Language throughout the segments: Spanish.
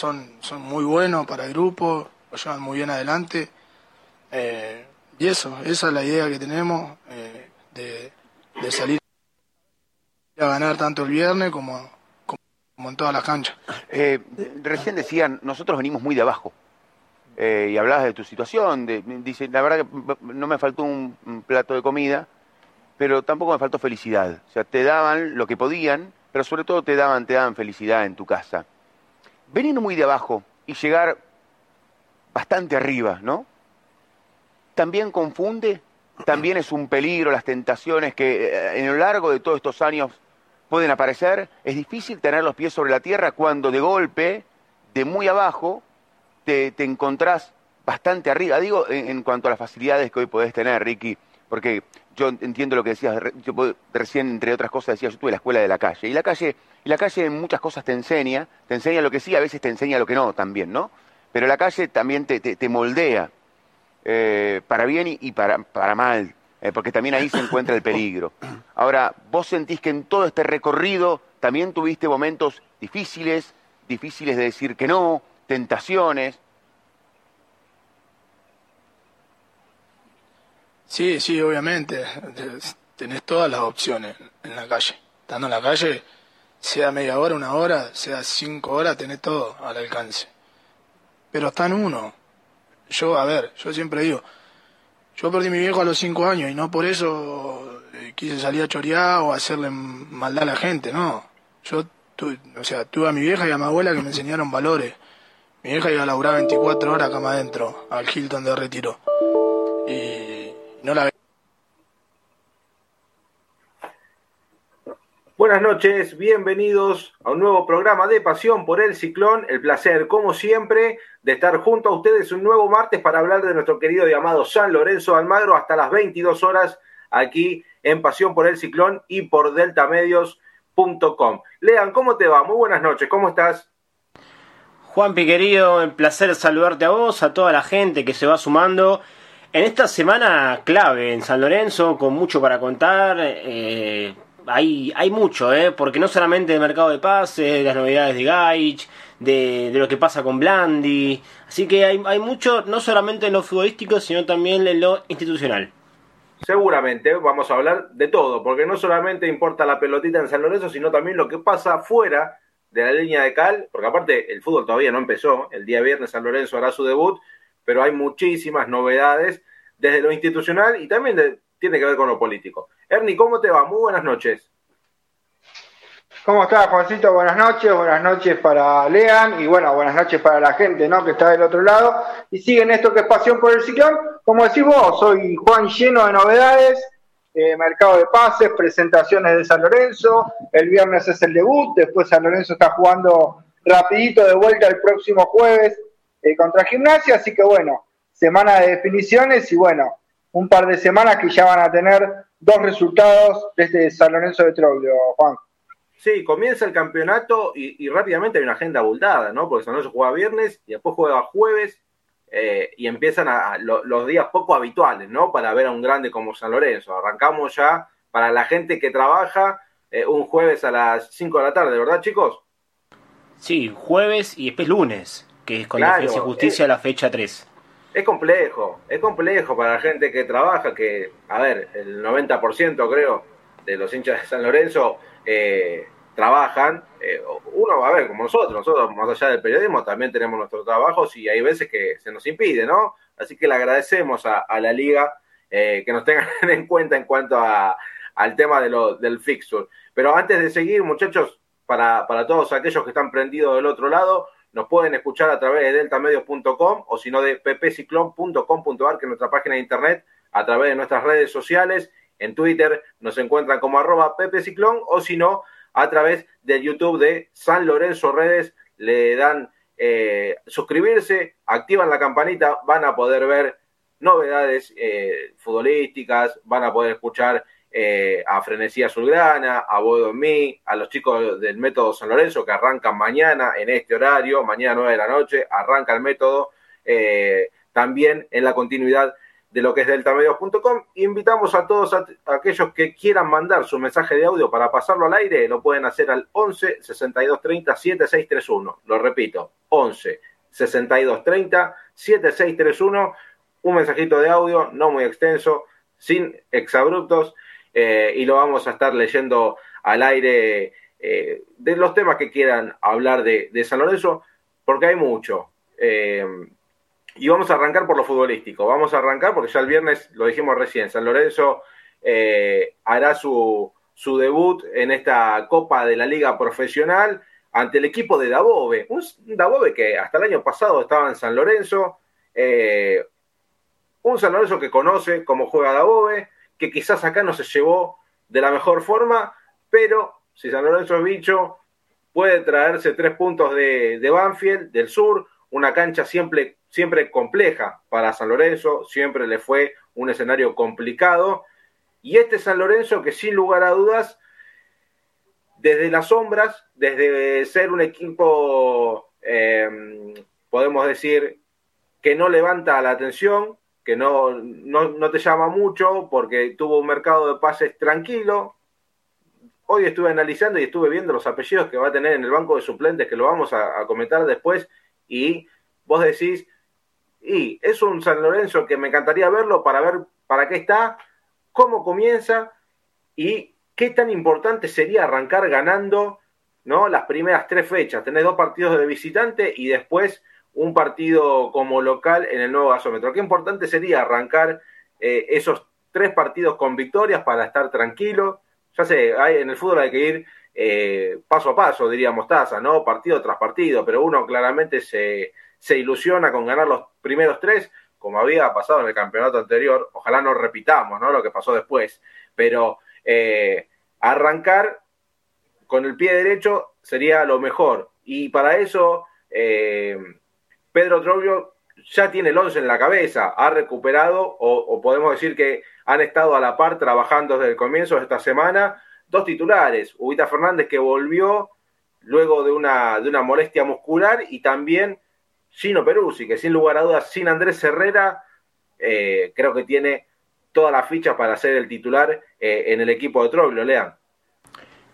son, son muy buenos para el grupo, lo llevan muy bien adelante. Eh, y eso, esa es la idea que tenemos eh, de, de, salir a ganar tanto el viernes como, en todas las canchas. Eh, recién decían, nosotros venimos muy de abajo. y hablabas de tu situación, de, dice, la verdad que no me faltó un, plato de comida, pero tampoco me faltó felicidad. O sea, te daban lo que podían, pero sobre todo te daban, te daban felicidad en tu casa. Veniendo muy de abajo y llegar bastante arriba, ¿no? también confunde, también es un peligro las tentaciones que eh, en lo largo de todos estos años pueden aparecer. Es difícil tener los pies sobre la tierra cuando de golpe, de muy abajo, te, encontrás bastante arriba. Digo, en, cuanto a las facilidades que hoy podés tener, Ricky, porque yo entiendo lo que decías, yo recién, entre otras cosas, decías, yo tuve la escuela de la calle. Y la calle, y la calle en muchas cosas te enseña, te enseña lo que sí, a veces te enseña lo que no también, ¿no? Pero la calle también te, te moldea. Eh, para bien y, para, para mal, eh, porque también ahí se encuentra el peligro. Ahora, vos sentís que en todo este recorrido también tuviste momentos difíciles, difíciles de decir que no, tentaciones. Sí, sí, obviamente. Tenés todas las opciones en la calle. Estando en la calle, sea media hora, una hora, sea cinco horas, tenés todo al alcance. Pero está en uno yo, a ver, yo siempre digo, yo perdí a mi viejo a los cinco años y no por eso eh, quise salir a chorear o hacerle maldad a la gente, no. Yo, o sea, tuve a mi vieja y a mi abuela que me enseñaron valores. Mi vieja iba a laburar 24 horas acá adentro, al Hilton de Retiro. Y no la Buenas noches, bienvenidos a un nuevo programa de Pasión por el Ciclón. El placer, como siempre, de estar junto a ustedes un nuevo martes para hablar de nuestro querido y amado San Lorenzo Almagro hasta las 22 horas aquí en Pasión por el Ciclón y por deltamedios.com. Lean, ¿cómo te va? Muy buenas noches, ¿cómo estás? Juan querido, el placer saludarte a vos, a toda la gente que se va sumando. En esta semana clave en San Lorenzo, con mucho para contar, eh, hay, hay mucho, ¿eh? porque no solamente el mercado de pases, de las novedades de Gaich, de, de, lo que pasa con Blandi, así que hay, hay mucho, no solamente en lo futbolístico, sino también en lo institucional. Seguramente vamos a hablar de todo, porque no solamente importa la pelotita en San Lorenzo, sino también lo que pasa fuera de la línea de cal, porque aparte el fútbol todavía no empezó, el día viernes San Lorenzo hará su debut, pero hay muchísimas novedades desde lo institucional y también tiene que ver con lo político. Ernie, ¿cómo te va? Muy buenas noches. ¿Cómo estás, Juancito? Buenas noches, buenas noches para Lean y bueno, buenas noches para la gente ¿no? que está del otro lado y siguen esto que es Pasión por el Ciclón. Como decís vos, soy Juan lleno de novedades, eh, mercado de pases, presentaciones de San Lorenzo, el viernes es el debut, después San Lorenzo está jugando rapidito de vuelta el próximo jueves eh, contra Gimnasia, así que bueno, semana de definiciones y bueno, un par de semanas que ya van a tener dos resultados desde San Lorenzo de Troglio, Juan. Sí, comienza el campeonato y, rápidamente hay una agenda abultada, ¿no? Porque San Lorenzo juega viernes y después juega jueves eh, y empiezan a, los días poco habituales, ¿no? Para ver a un grande como San Lorenzo. Arrancamos ya para la gente que trabaja eh, un jueves a las 5 de la tarde, ¿verdad, chicos? Sí, jueves y después lunes, que es con la Justicia la fecha 3. Es complejo, es complejo para la gente que trabaja, que, a ver, el 90% creo de los hinchas de San Lorenzo eh, trabajan. Eh, uno, a ver, como nosotros, nosotros más allá del periodismo también tenemos nuestros trabajos y hay veces que se nos impide, ¿no? Así que le agradecemos a, la liga eh, que nos tengan en cuenta en cuanto a, al tema de lo, del fixture. Pero antes de seguir, muchachos, para, para todos aquellos que están prendidos del otro lado, nos pueden escuchar a través de deltamedios.com o si no de ppciclón.com.ar, que es nuestra página de internet, a través de nuestras redes sociales. En Twitter nos encuentran como arroba ppciclón o si no, a través del YouTube de San Lorenzo Redes. Le dan eh, suscribirse, activan la campanita, van a poder ver novedades eh, futbolísticas, van a poder escuchar eh, a Frenesía Azulgrana, a Bodo Mí, a los chicos del método San Lorenzo que arrancan mañana en este horario, mañana 9 de la noche, arranca el método eh, también en la continuidad de lo que es deltamedios.com. Invitamos a todos aquellos que quieran mandar su mensaje de audio para pasarlo al aire, lo pueden hacer al 11 62 30 7631. Lo repito, 11 62 30 7631. Un mensajito de audio, no muy extenso, sin exabruptos, eh, y lo vamos a estar leyendo al aire eh, de los temas que quieran hablar de, San Lorenzo, porque hay mucho. Eh, y vamos a arrancar por lo futbolístico. Vamos a arrancar porque ya el viernes, lo dijimos recién, San Lorenzo hará su, su debut en esta Copa de la Liga Profesional ante el equipo de Dabove. Un Dabove que hasta el año pasado estaba en San Lorenzo. Un San Lorenzo que conoce cómo juega Dabove, que quizás acá no se llevó de la mejor forma, pero si San Lorenzo es bicho, puede traerse tres puntos de, Banfield, del sur, una cancha siempre, siempre compleja para San Lorenzo, siempre le fue un escenario complicado. Y este San Lorenzo que sin lugar a dudas desde las sombras, desde ser un equipo, em, podemos decir, que no levanta la atención, que no, no, te llama mucho porque tuvo un mercado de pases tranquilo. Hoy estuve analizando y estuve viendo los apellidos que va a tener en el banco de suplentes, que lo vamos a, comentar después, y vos decís, y es un San Lorenzo que me encantaría verlo para ver para qué está, cómo comienza y qué tan importante sería arrancar ganando ¿no? las primeras tres fechas. Tener dos partidos de visitante y después un partido como local en el nuevo gasómetro. Qué importante sería arrancar eh, esos tres partidos con victorias para estar tranquilo. Ya sé, hay, en el fútbol hay que ir eh, paso a paso, diríamos Taza, ¿no? Partido tras partido, pero uno claramente se, se ilusiona con ganar los primeros tres, como había pasado en el campeonato anterior. Ojalá no repitamos, ¿no? Lo que pasó después. Pero eh, arrancar con el pie derecho sería lo mejor. Y para eso, Pedro Troglio ya tiene el 11 en la cabeza, ha recuperado, o, podemos decir que han estado a la par trabajando desde el comienzo de esta semana, dos titulares, Ubita Fernández que volvió luego de una, de una molestia muscular y también Gino Peruzzi, que sin lugar a dudas, sin Andrés Herrera, eh, creo que tiene todas las fichas para ser el titular eh, en el equipo de Troglio, Lean.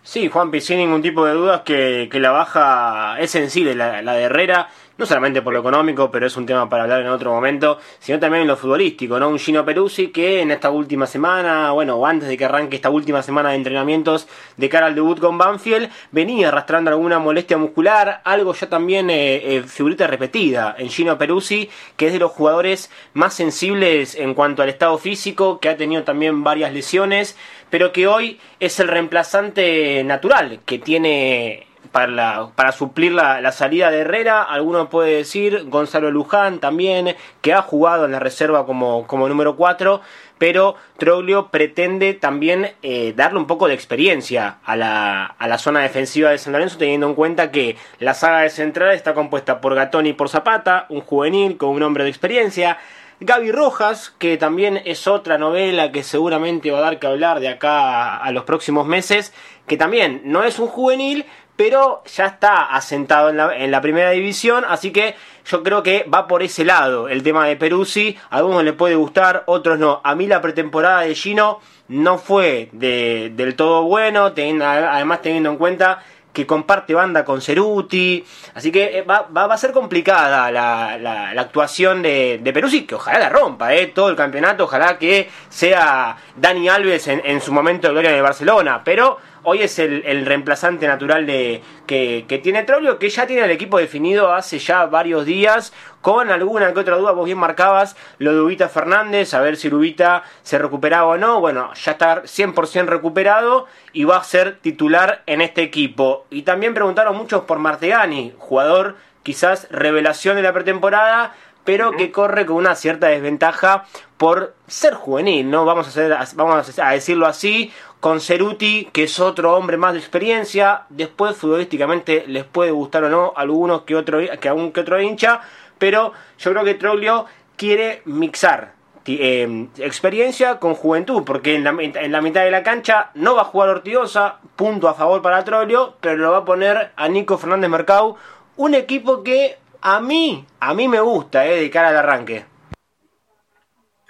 Sí, Juanpi, sin ningún tipo de dudas que, que la baja es sensible, la, la de Herrera no solamente por lo económico, pero es un tema para hablar en otro momento, sino también en lo futbolístico, ¿no? Un Gino Peruzzi que en esta última semana, bueno, o antes de que arranque esta última semana de entrenamientos de cara al debut con Banfield, venía arrastrando alguna molestia muscular, algo ya también eh, eh, figurita repetida en Gino Peruzzi, que es de los jugadores más sensibles en cuanto al estado físico, que ha tenido también varias lesiones, pero que hoy es el reemplazante natural que tiene para, para suplir la, salida de Herrera. Alguno puede decir Gonzalo Luján también, que ha jugado en la reserva como, como número 4, pero Troglio pretende también eh, darle un poco de experiencia a la, a la zona defensiva de San Lorenzo, teniendo en cuenta que la saga de central está compuesta por Gatoni y por Zapata, un juvenil con un hombre de experiencia. Gaby Rojas, que también es otra novela que seguramente va a dar que hablar de acá a los próximos meses, que también no es un juvenil, pero ya está asentado en la, en la, primera división, así que yo creo que va por ese lado el tema de Peruzzi, a algunos le puede gustar, otros no. A mí la pretemporada de Gino no fue de, del todo bueno, además teniendo en cuenta que comparte banda con Ceruti, así que eh, va, va, a ser complicada la, la, actuación de, de, que ojalá la rompa, eh, todo el campeonato, ojalá que sea Dani Alves en, en su momento de gloria de Barcelona, pero hoy es el, reemplazante natural de que, tiene Troglio, que ya tiene el equipo definido hace ya varios días, con alguna que otra duda, vos bien marcabas lo de Ubita Fernández, a ver si Ubita se recuperaba o no, bueno, ya está 100% recuperado y va a ser titular en este equipo. Y también preguntaron muchos por Martegani, jugador quizás revelación de la pretemporada, pero que corre con una cierta desventaja por ser juvenil, ¿no? Vamos a, hacer, vamos a decirlo así, con Ceruti, que es otro hombre más de experiencia, después futbolísticamente les puede gustar o no a algunos que, otro, que algún que otro hincha, pero yo creo que Troglio quiere mixar eh, experiencia con juventud, porque en la, en la, mitad de la cancha no va a jugar Ortigosa, punto a favor para Troglio, pero lo va a poner a Nico Fernández Mercado, un equipo que a mí, a mí me gusta, eh, de cara al arranque.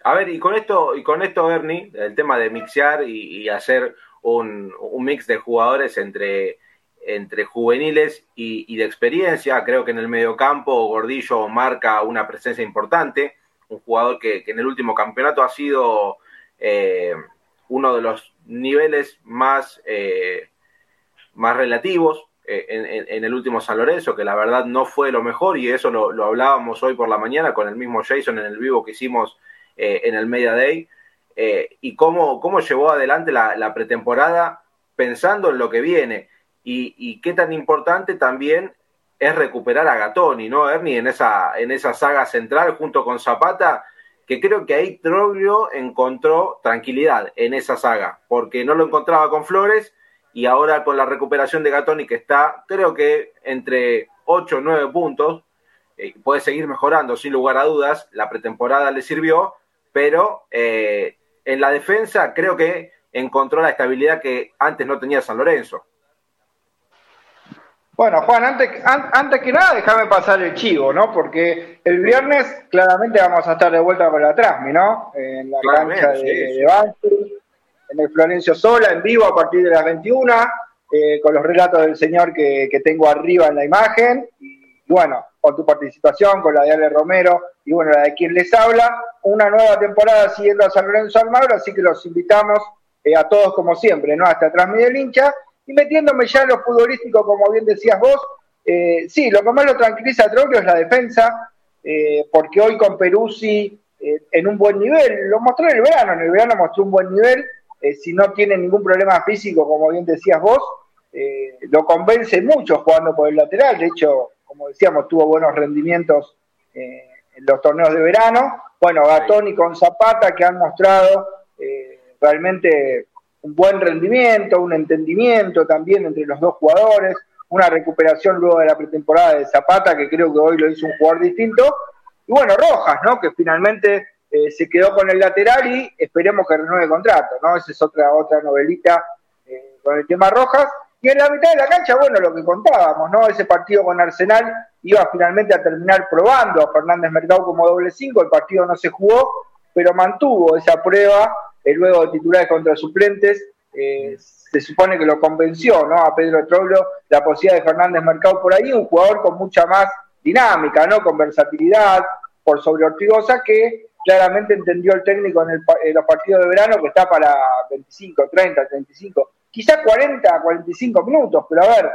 A ver, y con esto, y con esto, Bernie, el tema de mixear y, hacer un, mix de jugadores entre entre juveniles y, de experiencia. Creo que en el mediocampo Gordillo marca una presencia importante, un jugador que, en el último campeonato ha sido eh, uno de los niveles más, eh, más relativos en, el último San Lorenzo, que la verdad no fue lo mejor y eso lo, hablábamos hoy por la mañana con el mismo Jason en el vivo que hicimos en el Media Day. y cómo, cómo llevó adelante la pretemporada pensando en lo que viene y, qué tan importante también es recuperar a Gatoni, ¿no, Ernie? En esa, en esa saga central junto con Zapata, que creo que ahí Troglio encontró tranquilidad en esa saga, porque no lo encontraba con Flores y ahora con la recuperación de Gatoni, que está, creo que entre 8 o 9 puntos, eh, puede seguir mejorando sin lugar a dudas, la pretemporada le sirvió, pero eh, en la defensa creo que encontró la estabilidad que antes no tenía San Lorenzo. Bueno, Juan, antes, antes que nada, déjame pasar el chivo, ¿no? Porque el viernes claramente vamos a estar de vuelta con la Trasmi, ¿no? En la cancha de, Banfield, en el Florencio Sola, en vivo a partir de las 21, eh, con los relatos del señor que, tengo arriba en la imagen. Y, bueno, con tu participación, con la de Ale Romero y bueno, la de quien les habla, una nueva temporada siguiendo a San Lorenzo Almagro, así que los invitamos eh, a todos como siempre, ¿no? Hasta Trasmi del y metiéndome ya en lo futbolístico, como bien decías vos, eh, sí, lo que más lo tranquiliza a Troglio es la defensa, eh, porque hoy con Peruzzi en un buen nivel, lo mostró en el verano, en el verano mostró un buen nivel, si no tiene ningún problema físico, como bien decías vos, lo convence mucho jugando por el lateral, de hecho, como decíamos, tuvo buenos rendimientos en los torneos de verano, bueno, Gatoni con Zapata que han mostrado realmente un buen rendimiento, un entendimiento también entre los dos jugadores, una recuperación luego de la pretemporada de Zapata, que creo que hoy lo hizo un jugador distinto, y bueno, Rojas, ¿no? Que finalmente eh, se quedó con el lateral y esperemos que renueve contrato, ¿no? Esa es otra, otra novelita eh, con el tema Rojas. Y en la mitad de la cancha, bueno, lo que contábamos, ¿no? Ese partido con Arsenal iba finalmente a terminar probando a Fernández Mercado como doble cinco, el partido no se jugó, pero mantuvo esa prueba luego de titulares contra suplentes, eh, se supone que lo convenció ¿no? a Pedro Troglio la posibilidad de Fernández Mercado por ahí, un jugador con mucha más dinámica, ¿no? con versatilidad, por sobre Ortigosa, que claramente entendió el técnico en, el, los partidos de verano que está para 25, 30, 35, quizá 40, 45 minutos, pero a ver,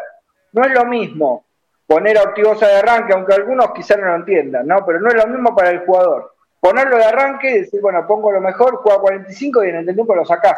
no es lo mismo poner a Ortigosa de arranque, aunque algunos quizá no lo entiendan, ¿no? Pero no es lo mismo para el jugador ponerlo de arranque y decir, bueno, pongo lo mejor, juega 45 y en el tiempo lo sacás.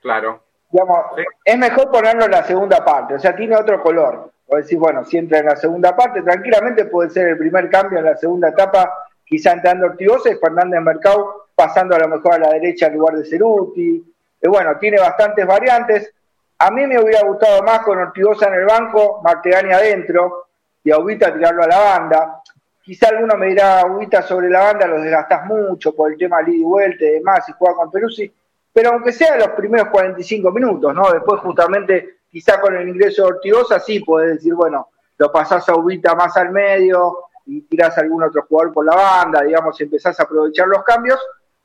Claro. Digamos, es mejor ponerlo en la segunda parte, o sea, tiene otro color. O decir, bueno, si entra en la segunda parte, tranquilamente puede ser el primer cambio en la segunda etapa, quizá entrando Ortigosa y Fernández Mercado pasando a lo mejor a la derecha en lugar de Ceruti. Y bueno, tiene bastantes variantes. A mí me hubiera gustado más con Ortigosa en el banco, Martegani adentro y ahorita tirarlo a la banda. Quizá alguno me dirá, Huguita, sobre la banda los desgastás mucho por el tema de y vuelta y demás, y juega con Peruzzi, pero aunque sea los primeros 45 minutos, ¿no? Después justamente, quizá con el ingreso de Ortigosa, sí podés decir, bueno, lo pasás a Ubita más al medio y tirás a algún otro jugador por la banda, digamos, empezás a aprovechar los cambios,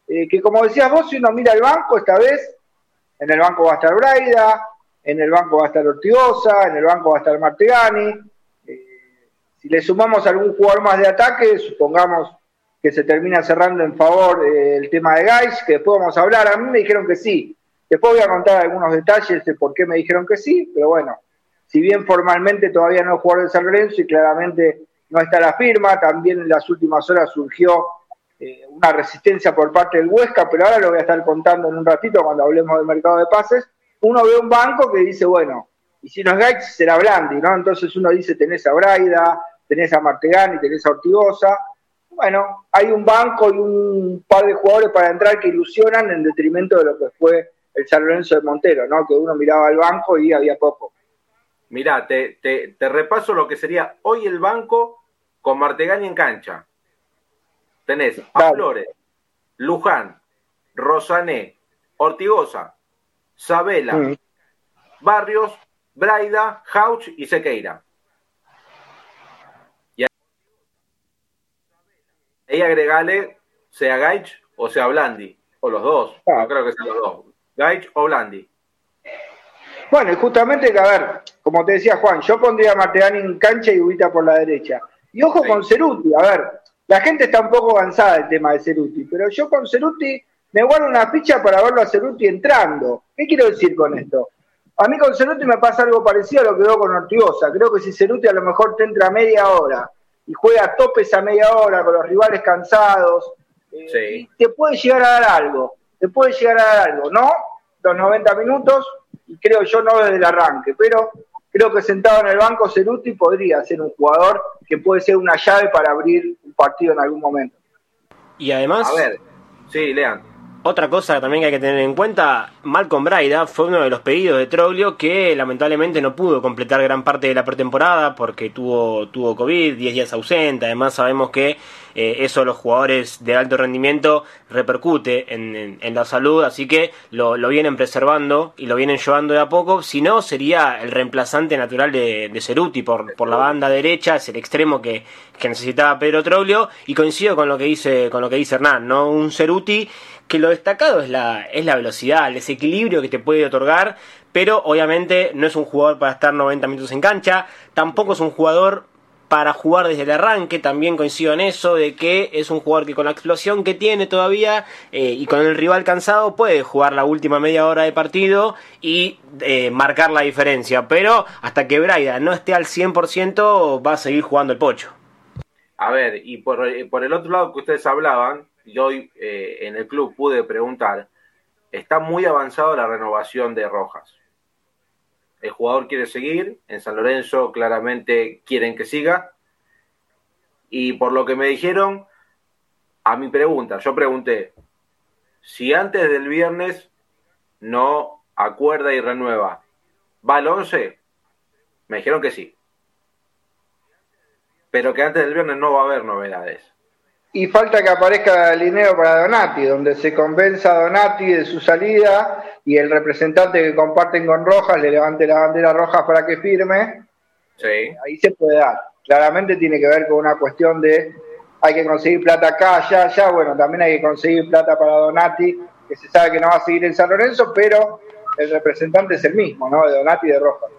eh, que como decías vos, si uno mira el banco esta vez, en el banco va a estar Braida, en el banco va a estar Ortigosa, en el banco va a estar Martegani, si le sumamos algún jugador más de ataque, supongamos que se termina cerrando en favor eh, el tema de Gais, que después vamos a hablar. A mí me dijeron que sí. Después voy a contar algunos detalles de por qué me dijeron que sí, pero bueno, si bien formalmente todavía no es jugador de San Lorenzo y claramente no está la firma, también en las últimas horas surgió eh, una resistencia por parte del Huesca, pero ahora lo voy a estar contando en un ratito cuando hablemos del mercado de pases. Uno ve un banco que dice, bueno, y si no es Gaix será Blandi, ¿no? Entonces uno dice, tenés a Braida, tenés a Martegani, tenés a Ortigosa. Bueno, hay un banco y un par de jugadores para entrar que ilusionan en detrimento de lo que fue el San Lorenzo de Montero, ¿no? Que uno miraba al banco y había poco. Mirá, te, te, repaso lo que sería hoy el banco con Martegani en cancha. Tenés a Flores, Luján, Rosané, Ortigosa, Sabela, mm. Barrios, Braida, Hauch y Sequeira. y agregale sea Gaich o sea Blandi, o los dos. No creo que sean los dos. Gaich o Blandi. Bueno, y justamente que, a ver, como te decía Juan, yo pondría a Martegani en cancha y Ubita por la derecha. Y ojo con Ceruti, a ver, la gente está un poco avanzada del tema de Ceruti, pero yo con Ceruti me guardo una ficha para verlo a Ceruti entrando. ¿Qué quiero decir con esto? A mí con Ceruti me pasa algo parecido a lo que veo con Ortigosa. Creo que si Ceruti a lo mejor te entra media hora y juega a tope esa media hora con los rivales cansados, eh, te puede llegar a dar algo. Te puede llegar a dar algo. No los 90 minutos, y creo yo no desde el arranque, pero creo que sentado en el banco Ceruti podría ser un jugador que puede ser una llave para abrir partido en algún momento. Y además... A ver, sí, Lean. Otra cosa también que hay que tener en cuenta, Malcolm Braida fue uno de los pedidos de Troglio que lamentablemente no pudo completar gran parte de la pretemporada porque tuvo, tuvo COVID, 10 días ausente, además sabemos que eh, eso los jugadores de alto rendimiento repercute en, la salud, así que lo, vienen preservando y lo vienen llevando de a poco, si no sería el reemplazante natural de, de Ceruti por, por la banda derecha, es el extremo que, que necesitaba Pedro Troglio. Y coincido con lo que dice, con lo que dice Hernán, ¿no? Un Ceruti que lo destacado es la, es la velocidad, el desequilibrio que te puede otorgar, pero obviamente no es un jugador para estar 90 minutos en cancha, tampoco es un jugador para jugar desde el arranque, también coincido en eso, de que es un jugador que con la explosión que tiene todavía eh, y con el rival cansado puede jugar la última media hora de partido y eh, marcar la diferencia, pero hasta que Braida no esté al 100% va a seguir jugando el pocho. A ver, y por, por el otro lado que ustedes hablaban, y hoy eh, en el club pude preguntar, está muy avanzado la renovación de Rojas. El jugador quiere seguir, en San Lorenzo claramente quieren que siga, y por lo que me dijeron, a mi pregunta, yo pregunté, si antes del viernes no acuerda y renueva, ¿va al 11? Me dijeron que sí. Pero que antes del viernes no va a haber novedades y falta que aparezca el dinero para Donati, donde se convenza a Donati de su salida y el representante que comparten con Rojas le levante la bandera roja para que firme. Sí. Ahí se puede dar. Claramente tiene que ver con una cuestión de hay que conseguir plata acá, allá, allá. Bueno, también hay que conseguir plata para Donati, que se sabe que no va a seguir en San Lorenzo, pero el representante es el mismo, ¿no? De Donati y de Rojas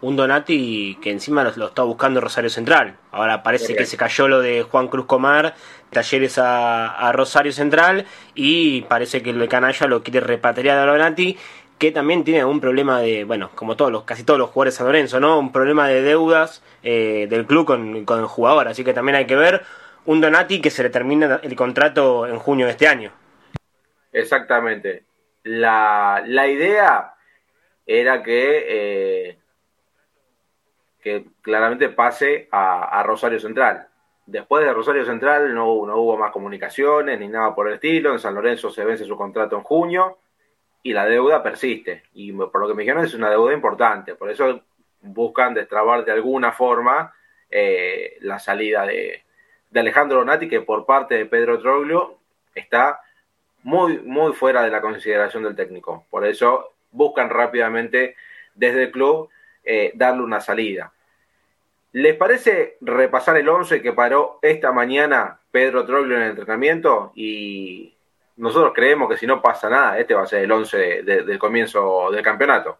un Donati que encima lo, está buscando Rosario Central. Ahora parece que se cayó lo de Juan Cruz Comar, talleres a, Rosario Central y parece que el de Canalla lo quiere repatriar a Donati que también tiene un problema de, bueno, como todos los, casi todos los jugadores de San Lorenzo, ¿no? Un problema de deudas eh, del club con, con el jugador, así que también hay que ver un Donati que se le termina el contrato en junio de este año. Exactamente. La, la idea era que eh, claramente pase a, Rosario Central. Después de Rosario Central no, no, hubo más comunicaciones ni nada por el estilo. En San Lorenzo se vence su contrato en junio y la deuda persiste. Y por lo que me dijeron es una deuda importante. Por eso buscan destrabar de alguna forma eh, la salida de, de Alejandro Donati, que por parte de Pedro Troglio está muy, muy fuera de la consideración del técnico. Por eso buscan rápidamente desde el club eh, darle una salida. ¿Les parece repasar el 11 que paró esta mañana Pedro Troglio en el entrenamiento? Y nosotros creemos que si no pasa nada, este va a ser el 11 del comienzo del campeonato.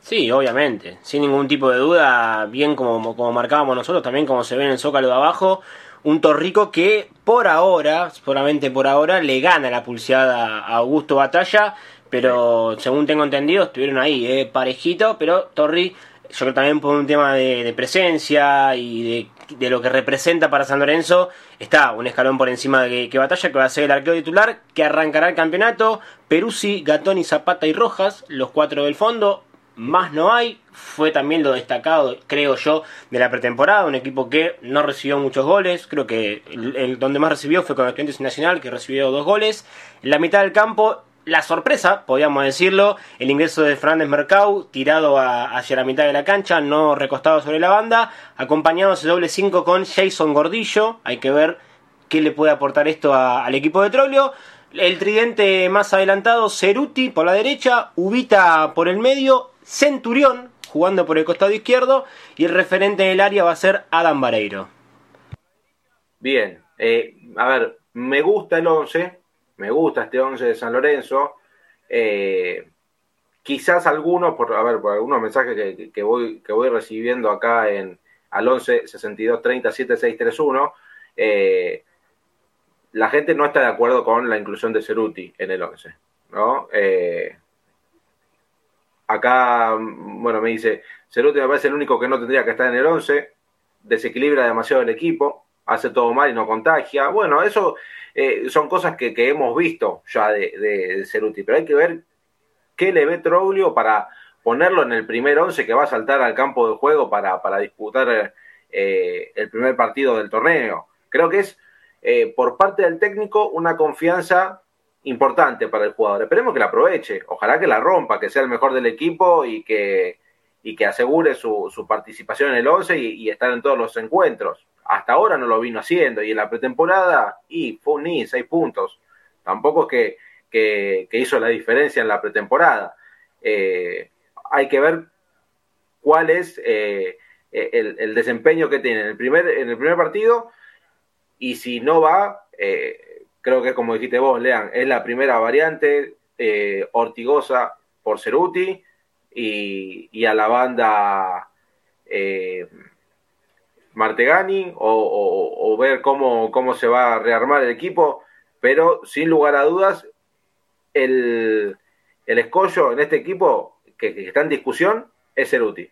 Sí, obviamente, sin ningún tipo de duda, bien como, como marcábamos nosotros, también como se ve en el zócalo de abajo, un Torrico que por ahora, solamente por ahora, le gana la pulseada a Augusto Batalla pero según tengo entendido, estuvieron ahí, eh, parejito, pero Torri, yo creo también por un tema de, presencia y de, lo que representa para San Lorenzo, está un escalón por encima de que, Batalla, que va a ser el arquero titular, que arrancará el campeonato. Peruzzi, Gatoni, Zapata y Rojas, los cuatro del fondo. Más no hay, fue también lo destacado, creo yo, de la pretemporada. Un equipo que no recibió muchos goles, creo que el, donde más recibió fue con Estudiantes Nacional, que recibió dos goles. En la mitad del campo, la sorpresa, podríamos decirlo, el ingreso de Fernández Mercado, tirado hacia la mitad de la cancha, no recostado sobre la banda, acompañado ese doble 5 con Jason Gordillo, hay que ver qué le puede aportar esto al equipo de Trollio. El tridente más adelantado, Ceruti por la derecha, Ubita por el medio, Centurión jugando por el costado izquierdo y el referente en el área va a ser Adam Vareiro. Bien, eh, a ver, me gusta el 11, me gusta este 11 de San Lorenzo. Eh, quizás algunos, por, a ver, por algunos mensajes que, que, voy, que voy recibiendo acá en al 11 62 30 7631, eh, la gente no está de acuerdo con la inclusión de Ceruti en el 11, ¿no? Eh, acá, bueno, me dice, Ceruti me parece el único que no tendría que estar en el 11, desequilibra demasiado el equipo, hace todo mal y no contagia. Bueno, eso eh, son cosas que, que, hemos visto ya de, de, Ceruti, pero hay que ver qué le ve Troglio para ponerlo en el primer 11 que va a saltar al campo de juego para, para disputar eh, el primer partido del torneo. Creo que es, eh, por parte del técnico, una confianza importante para el jugador. Esperemos que la aproveche, ojalá que la rompa, que sea el mejor del equipo y que, y que asegure su, su participación en el 11 y, y, estar en todos los encuentros. Hasta ahora no lo vino haciendo y en la pretemporada, y fue un ni, seis puntos. Tampoco es que, que, hizo la diferencia en la pretemporada. Eh, hay que ver cuál es eh, el, el, desempeño que tiene en el primer, en el primer partido y si no va, eh, creo que como dijiste vos, Lean, es la primera variante eh, Ortigosa por Ceruti y, y a la banda eh, Martegani o, o, o, ver cómo, cómo se va a rearmar el equipo, pero sin lugar a dudas, el, el escollo en este equipo que, que está en discusión es Ceruti.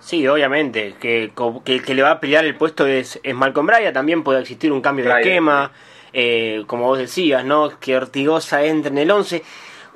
Sí, obviamente, que, que, que, le va a pelear el puesto es, es Malcolm Bryan, también puede existir un cambio de esquema, eh, como vos decías, ¿no? Que Ortigosa entre en el 11,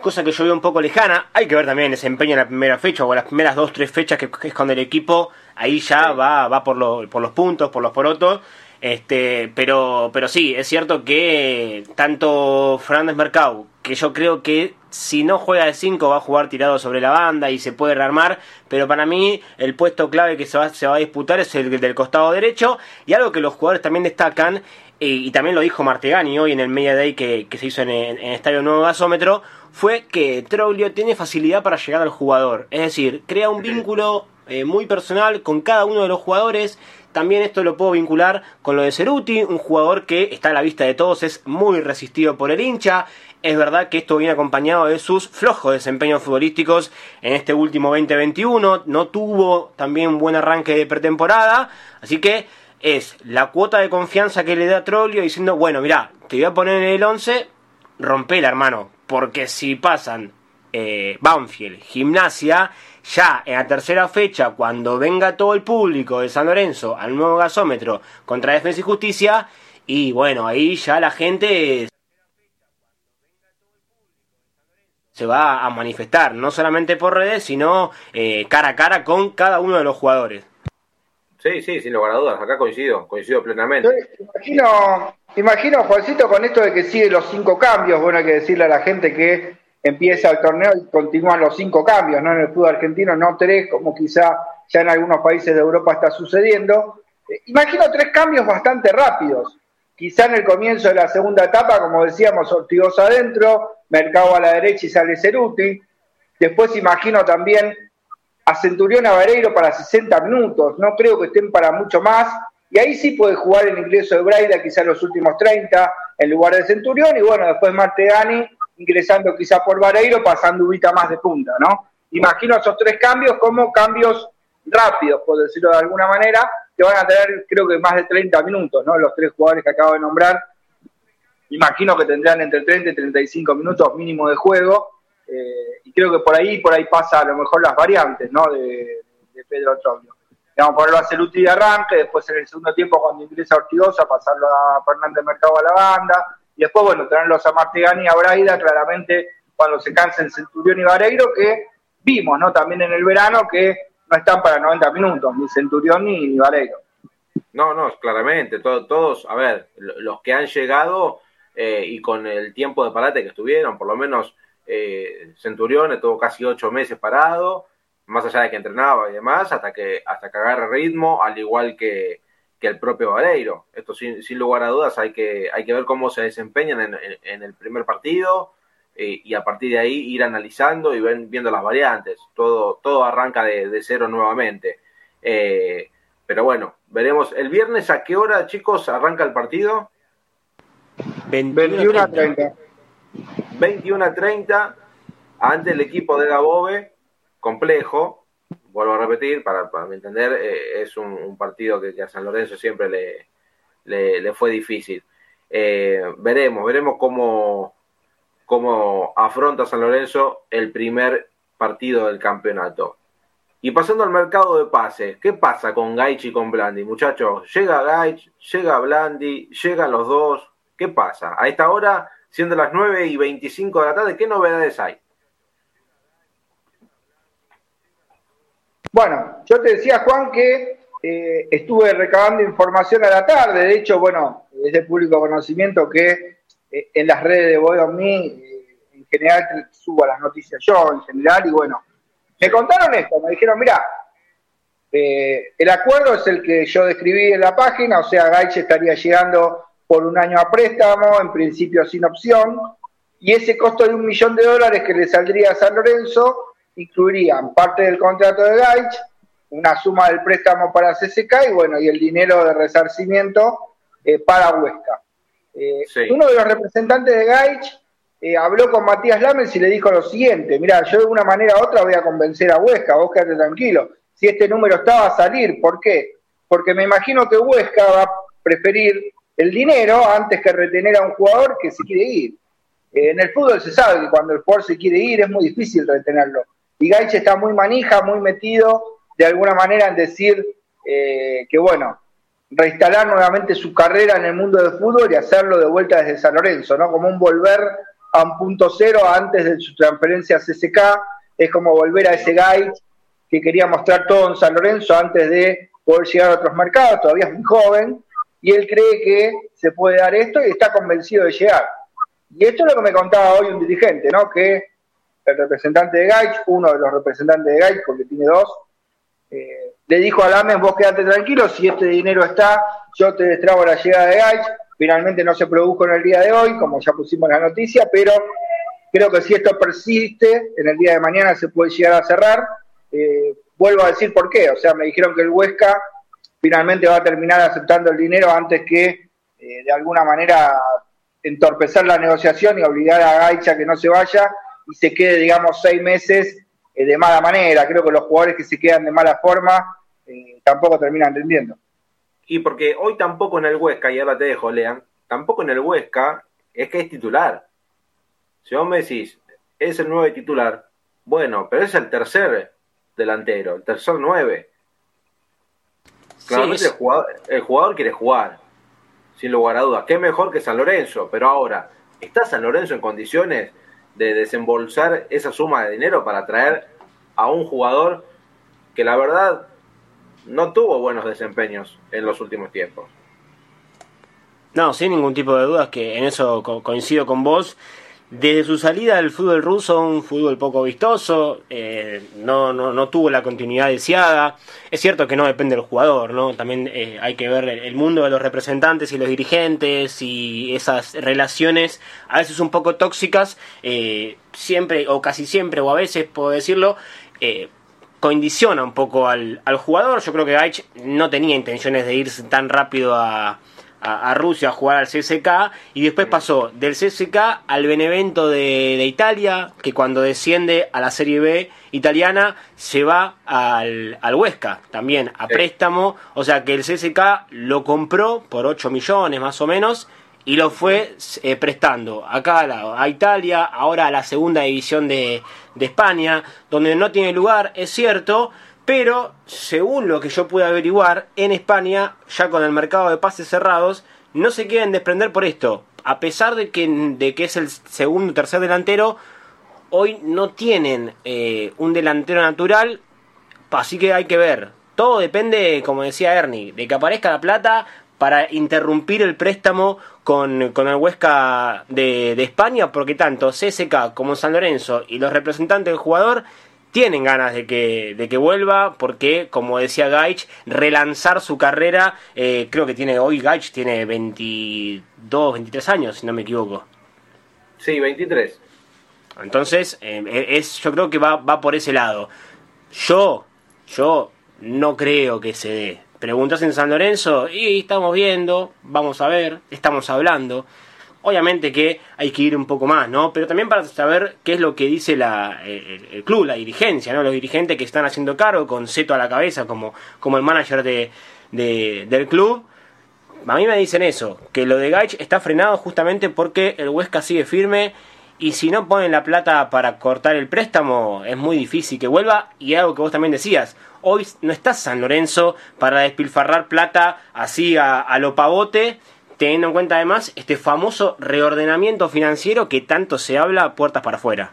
cosa que yo veo un poco lejana, hay que ver también el desempeño en la primera fecha o las primeras dos, tres fechas que, es con el equipo, ahí ya va, va por, lo, por los puntos, por los porotos, este, pero, pero sí, es cierto que tanto Fernández Mercado, que yo creo que si no juega de 5 va a jugar tirado sobre la banda y se puede rearmar, pero para mí el puesto clave que se va, se va a disputar es el del costado derecho y algo que los jugadores también destacan, y, y también lo dijo Martegani hoy en el Media Day que, que se hizo en, en, en Estadio Nuevo Gasómetro, fue que Troglio tiene facilidad para llegar al jugador, es decir, crea un vínculo eh, muy personal con cada uno de los jugadores. También esto lo puedo vincular con lo de Ceruti, un jugador que está a la vista de todos, es muy resistido por el hincha. Es verdad que esto viene acompañado de sus flojos desempeños futbolísticos en este último 2021. No tuvo también un buen arranque de pretemporada. Así que es la cuota de confianza que le da Trollio diciendo, bueno, mira, te voy a poner en el 11, rompela, hermano. Porque si pasan eh, Banfield, Gimnasia, ya en la tercera fecha, cuando venga todo el público de San Lorenzo al nuevo gasómetro contra Defensa y Justicia, y bueno, ahí ya la gente se va a manifestar, no solamente por redes, sino eh, cara a cara con cada uno de los jugadores. Sí, sí, sin lugar a dudas, acá coincido, coincido plenamente. Yo imagino, imagino, Juancito, con esto de que sigue los cinco cambios, bueno, hay que decirle a la gente que empieza el torneo y continúan los cinco cambios, ¿no? En el fútbol argentino, no tres, como quizá ya en algunos países de Europa está sucediendo. Eh, imagino tres cambios bastante rápidos. Quizá en el comienzo de la segunda etapa, como decíamos, Ortigosa adentro, Mercado a la derecha y sale Ceruti. Después imagino también a Centurión a Vareiro para 60 minutos. No creo que estén para mucho más. Y ahí sí puede jugar el ingreso de Braida, quizá los últimos 30, en lugar de Centurión. Y bueno, después Martegani ingresando quizá por Vareiro, pasando Ubita más de punta, ¿no? Imagino esos tres cambios como cambios rápidos, por decirlo de alguna manera, que van a tener creo que más de 30 minutos, ¿no? Los tres jugadores que acabo de nombrar, imagino que tendrán entre 30 y 35 minutos mínimo de juego, eh, y creo que por ahí por ahí pasa a lo mejor las variantes, ¿no? De, Pedro Troglio. Digamos, ponerlo a Celuti de arranque, después en el segundo tiempo cuando ingresa Ortigosa, pasarlo a Fernández Mercado a la banda, y después, bueno, tenerlos a Martegani y a Braida, claramente cuando se cansen Centurión y Vareiro, que vimos, ¿no? También en el verano que no están para 90 minutos, ni Centurión ni, ni Vareiro. No, no, claramente, todo, todos, a ver, los que han llegado eh, y con el tiempo de parate que estuvieron, por lo menos eh, Centurión estuvo casi ocho meses parado, más allá de que entrenaba y demás, hasta que, hasta que agarre ritmo, al igual que, que el propio Vareiro. Esto sin, sin, lugar a dudas hay que, hay que ver cómo se desempeñan en, en, en el primer partido eh, y a partir de ahí ir analizando y ven, viendo las variantes. Todo, todo arranca de, de cero nuevamente. Eh, pero bueno, veremos. ¿El viernes a qué hora, chicos, arranca el partido? 21 a 30. 21 a 30. ante el equipo de Gabobe, complejo, vuelvo a repetir, para, para mi entender, eh, es un, partido que, a San Lorenzo siempre le, le, fue difícil. Eh, veremos, veremos cómo, cómo afronta San Lorenzo el primer partido del campeonato. Y pasando al mercado de pases, ¿qué pasa con Gaich y con Blandi, muchachos? Llega Gaich, llega Blandi, llegan los dos. ¿Qué pasa? A esta hora, siendo las 9 y 25 de la tarde, ¿qué novedades hay? Bueno, yo te decía, Juan, que eh, estuve recabando información a la tarde. De hecho, bueno, es de público conocimiento que eh, en las redes de Boy Me, eh, en general subo las noticias yo, en general, y bueno, me contaron esto, me dijeron, mira, el acuerdo es el que yo describí en la página, o sea, Gaich estaría llegando por un año a préstamo, en principio sin opción, y ese costo de un millón de dólares que le saldría a San Lorenzo incluirían parte del contrato de Gaich, una suma del préstamo para CSK y bueno, y el dinero de resarcimiento eh, para Huesca. Eh, uno de los representantes de Gaich eh, habló con Matías Lames y le dijo lo siguiente, mira, yo de una manera u otra voy a convencer a Huesca, vos quédate tranquilo, si este número estaba a salir, ¿por qué? Porque me imagino que Huesca va a preferir el dinero antes que retener a un jugador que se quiere ir. en el fútbol se sabe que cuando el jugador se quiere ir es muy difícil retenerlo y Gaich está muy manija, muy metido de alguna manera en decir eh, que, bueno, reinstalar nuevamente su carrera en el mundo del fútbol y hacerlo de vuelta desde San Lorenzo, ¿no? Como un volver a un punto cero antes de su transferencia a CSK, es como volver a ese Gaich que quería mostrar todo en San Lorenzo antes de poder llegar a otros mercados, todavía es muy joven, y él cree que se puede dar esto y está convencido de llegar. Y esto es lo que me contaba hoy un dirigente, ¿no? Que el representante de Gaich, uno de los representantes de Gaich, porque tiene dos, eh, le dijo a Lames, vos quedate tranquilo, si este dinero está, yo te destrabo la llegada de Gaich. Finalmente no se produjo en el día de hoy, como ya pusimos la noticia, pero creo que si esto persiste, en el día de mañana se puede llegar a cerrar. Eh, vuelvo a decir por qué, o sea, me dijeron que el Huesca finalmente va a terminar aceptando el dinero antes que eh, de alguna manera entorpecer la negociación y obligar a Gaich a que no se vaya y se quede, digamos, seis meses eh, de mala manera. Creo que los jugadores que se quedan de mala forma eh, tampoco terminan entendiendo. Y porque hoy tampoco en el Huesca, y ahora te dejo, Lean, tampoco en el Huesca es que es titular. Si vos me decís, es el nueve titular, bueno, pero es el tercer delantero, el tercer nueve. Claramente el, jugador, el jugador quiere jugar, sin lugar a dudas. Qué mejor que San Lorenzo, pero ahora, ¿está San Lorenzo en condiciones de desembolsar esa suma de dinero para traer a un jugador que la verdad no tuvo buenos desempeños en los últimos tiempos. No, sin ningún tipo de dudas que en eso coincido con vos. Desde su salida del fútbol ruso, un fútbol poco vistoso, eh, no, no, no, tuvo la continuidad deseada. Es cierto que no depende del jugador, ¿no? También eh, hay que ver el mundo de los representantes y los dirigentes y esas relaciones, a veces un poco tóxicas, eh, siempre o casi siempre, o a veces puedo decirlo, condiciona un poco al, al jugador. Yo creo que Gaich no tenía intenciones de irse tan rápido a a, Rusia a jugar al CSK y después pasó del CSK al Benevento de, Italia, que cuando desciende a la Serie B italiana se va al, al Huesca, también a préstamo, o sea que el CSK lo compró por 8 millones más o menos y lo fue eh, prestando acá a, a, Italia, ahora a la segunda división de, de España, donde no tiene lugar, es cierto, pero, según lo que yo pude averiguar, en España, ya con el mercado de pases cerrados, no se quieren desprender por esto. A pesar de que, de que es el segundo o tercer delantero, hoy no tienen eh, un delantero natural, así que hay que ver. Todo depende, como decía Ernie, de que aparezca la plata para interrumpir el préstamo con, el Huesca de, de España, porque tanto CSK como San Lorenzo y los representantes del jugador tienen ganas de que, de que vuelva, porque, como decía Gaich, relanzar su carrera, eh, creo que tiene hoy Gaich tiene 22, 23 años, si no me equivoco. Sí, 23. Entonces, eh, es, yo creo que va, va por ese lado. Yo, yo no creo que se dé. Preguntas en San Lorenzo y estamos viendo, vamos a ver, estamos hablando. Obviamente que hay que ir un poco más, ¿no? Pero también para saber qué es lo que dice la, el, club, la dirigencia, ¿no? Los dirigentes que están haciendo cargo, con Seto a la cabeza como, como el manager de, del club. A mí me dicen eso, que lo de Gaich está frenado justamente porque el Huesca sigue firme y si no ponen la plata para cortar el préstamo es muy difícil que vuelva y algo que vos también decías, hoy no está San Lorenzo para despilfarrar plata así a, a lo pavote teniendo en cuenta además este famoso reordenamiento financiero que tanto se habla puertas para afuera.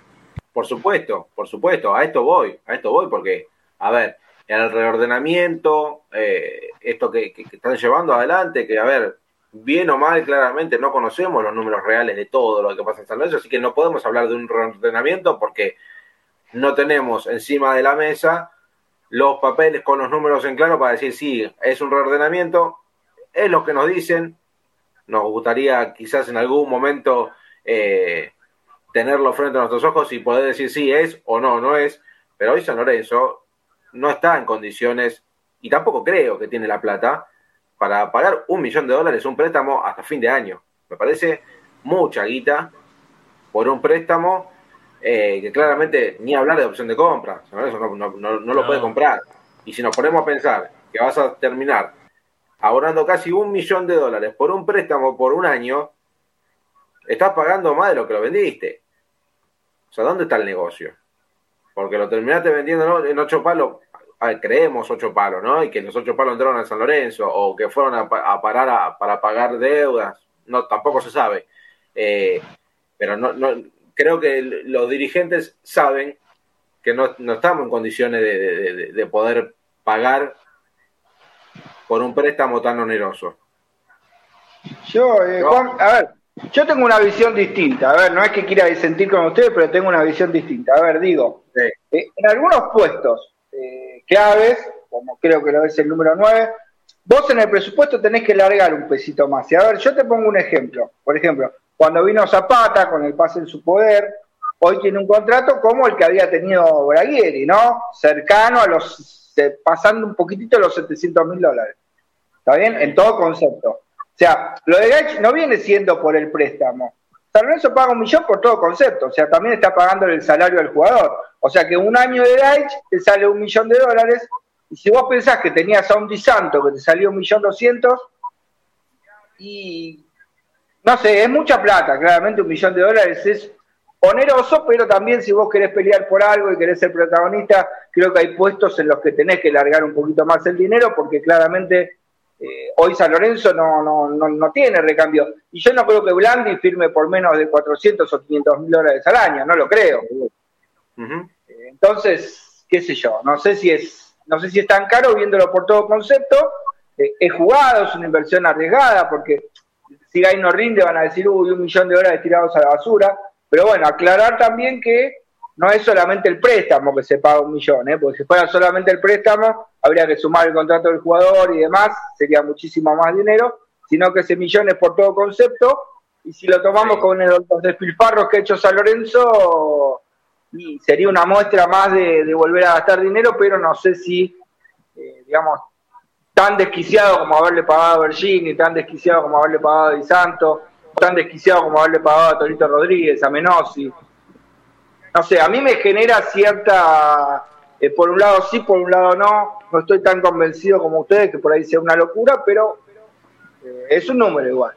Por supuesto, por supuesto, a esto voy, a esto voy porque, a ver, el reordenamiento, eh, esto que, están llevando adelante, que, a ver, bien o mal, claramente no conocemos los números reales de todo lo que pasa en San Lorenzo, así que no podemos hablar de un reordenamiento porque no tenemos encima de la mesa los papeles con los números en claro para decir sí, es un reordenamiento, es lo que nos dicen, nos gustaría quizás en algún momento eh, tenerlo frente a nuestros ojos y poder decir si es o no, no es. Pero hoy San Lorenzo no está en condiciones, y tampoco creo que tiene la plata, para pagar un millón de dólares un préstamo hasta fin de año. Me parece mucha guita por un préstamo eh, que claramente ni hablar de opción de compra. San Lorenzo no, no lo puede comprar. Y si nos ponemos a pensar que vas a terminar ahorrando casi un millón de dólares por un préstamo por un año, estás pagando más de lo que lo vendiste. O sea, ¿dónde está el negocio? Porque lo terminaste vendiendo en ocho palos, creemos ocho palos, ¿no? Y que los ocho palos entraron a San Lorenzo o que fueron a, parar para pagar deudas, no, tampoco se sabe. Eh, pero no, no, creo que los dirigentes saben que no, estamos en condiciones de poder pagar por un préstamo tan oneroso? Yo, eh, Juan, a ver, yo tengo una visión distinta. A ver, no es que quiera disentir con ustedes, pero tengo una visión distinta. A ver, digo, eh, en algunos puestos eh, claves, como creo que lo es el número 9, vos en el presupuesto tenés que largar un pesito más. Y a ver, yo te pongo un ejemplo. Por ejemplo, cuando vino Zapata con el pase en su poder, hoy tiene un contrato como el que había tenido Braguieri, ¿no? Cercano a los pasando un poquitito los 700 mil dólares. ¿Está bien? En todo concepto. O sea, lo de Gaich no viene siendo por el préstamo. San Lorenzo paga un millón por todo concepto. O sea, también está pagando el salario del jugador. O sea que un año de Gaich te sale un millón de dólares. Y si vos pensás que tenías a un Di Santo que te salió un millón doscientos, y no sé, es mucha plata, claramente un millón de dólares es oneroso, pero también si vos querés pelear por algo y querés ser protagonista, creo que hay puestos en los que tenés que largar un poquito más el dinero, porque claramente eh, hoy San Lorenzo no, no, no, tiene recambio. Y yo no creo que Blandi firme por menos de 400 o 500 mil dólares al año, no lo creo. Entonces, qué sé yo, no sé si es, no sé si es tan caro viéndolo por todo concepto. Eh, es jugado, es una inversión arriesgada, porque si Gai no rinde van a decir, uy, un millón de dólares tirados a la basura pero bueno, aclarar también que no es solamente el préstamo que se paga un millón, ¿eh? porque si fuera solamente el préstamo, habría que sumar el contrato del jugador y demás, sería muchísimo más dinero, sino que ese millón es por todo concepto, y si lo tomamos con los despilfarros que ha hecho San Lorenzo, sería una muestra más de, volver a gastar dinero, pero no sé si, eh, digamos, tan desquiciado como haberle pagado a Bergini, tan desquiciado como haberle pagado a Di Santo, tan desquiciado como haberle pagado a Torito Rodríguez, a Menossi. No sé, a mí me genera cierta, eh, por un lado sí, por un lado no, no estoy tan convencido como ustedes, que por ahí sea una locura, pero eh, es un número igual.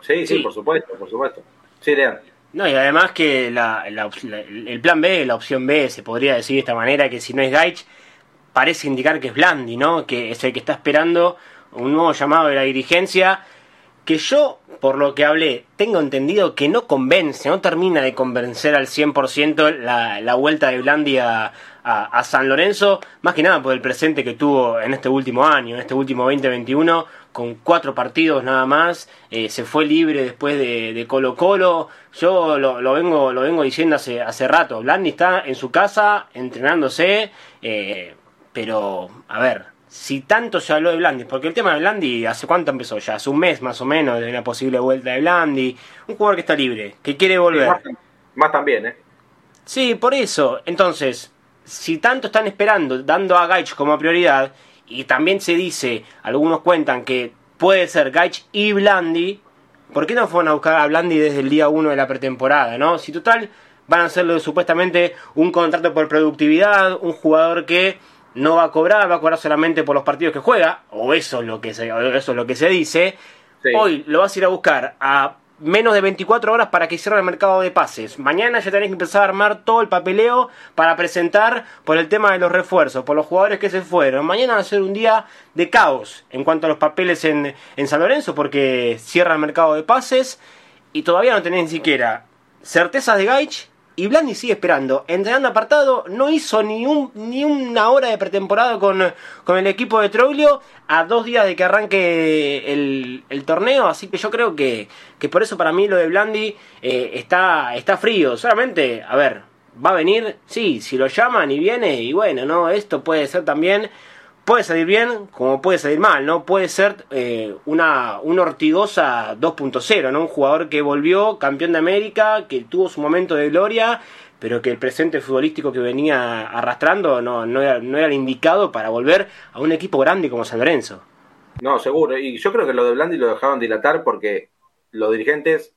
Sí, sí, por supuesto, por supuesto. Sí, Lean. No, y además que la, el plan B, la opción B, se podría decir de esta manera, que si no es Gaich, parece indicar que es Blandi, ¿no? Que es el que está esperando un nuevo llamado de la dirigencia que yo, por lo que hablé, tengo entendido que no convence, no termina de convencer al 100% la, la vuelta de Blandi a, San Lorenzo, más que nada por el presente que tuvo en este último año, en este último 2021, con cuatro partidos nada más, eh, se fue libre después de, Colo Colo, yo lo, vengo, lo vengo diciendo hace, hace rato, Blandi está en su casa entrenándose, eh, pero a ver, si tanto se habló de Blandi, porque el tema de Blandi, ¿hace cuánto empezó ya? Hace un mes más o menos de una posible vuelta de Blandi. Un jugador que está libre, que quiere volver. más, también, ¿eh? Sí, por eso. Entonces, si tanto están esperando, dando a Gaich como prioridad, y también se dice, algunos cuentan que puede ser Gaich y Blandi, ¿por qué no fueron a buscar a Blandi desde el día 1 de la pretemporada, no? Si total van a hacerlo supuestamente un contrato por productividad, un jugador que no va a cobrar, va a cobrar solamente por los partidos que juega, o eso es lo que se, eso es lo que se dice. Hoy lo vas a ir a buscar a menos de 24 horas para que cierre el mercado de pases. Mañana ya tenés que empezar a armar todo el papeleo para presentar por el tema de los refuerzos, por los jugadores que se fueron. Mañana va a ser un día de caos en cuanto a los papeles en, en San Lorenzo porque cierra el mercado de pases y todavía no tenés ni siquiera certezas de Gaich y Blandi sigue esperando. Entrenando apartado, no hizo ni, un, ni una hora de pretemporada con, el equipo de Troglio a dos días de que arranque el, torneo. Así que yo creo que, que, por eso para mí lo de Blandi eh, está, está frío. Solamente, a ver, va a venir, sí, si lo llaman y viene, y bueno, no, esto puede ser también puede salir bien como puede salir mal, ¿no? Puede ser eh, una, una Ortigosa 2.0, ¿no? Un jugador que volvió campeón de América, que tuvo su momento de gloria, pero que el presente futbolístico que venía arrastrando no, no, era, no era el indicado para volver a un equipo grande como San Lorenzo. No, seguro. Y yo creo que lo de Blandi lo dejaron dilatar porque los dirigentes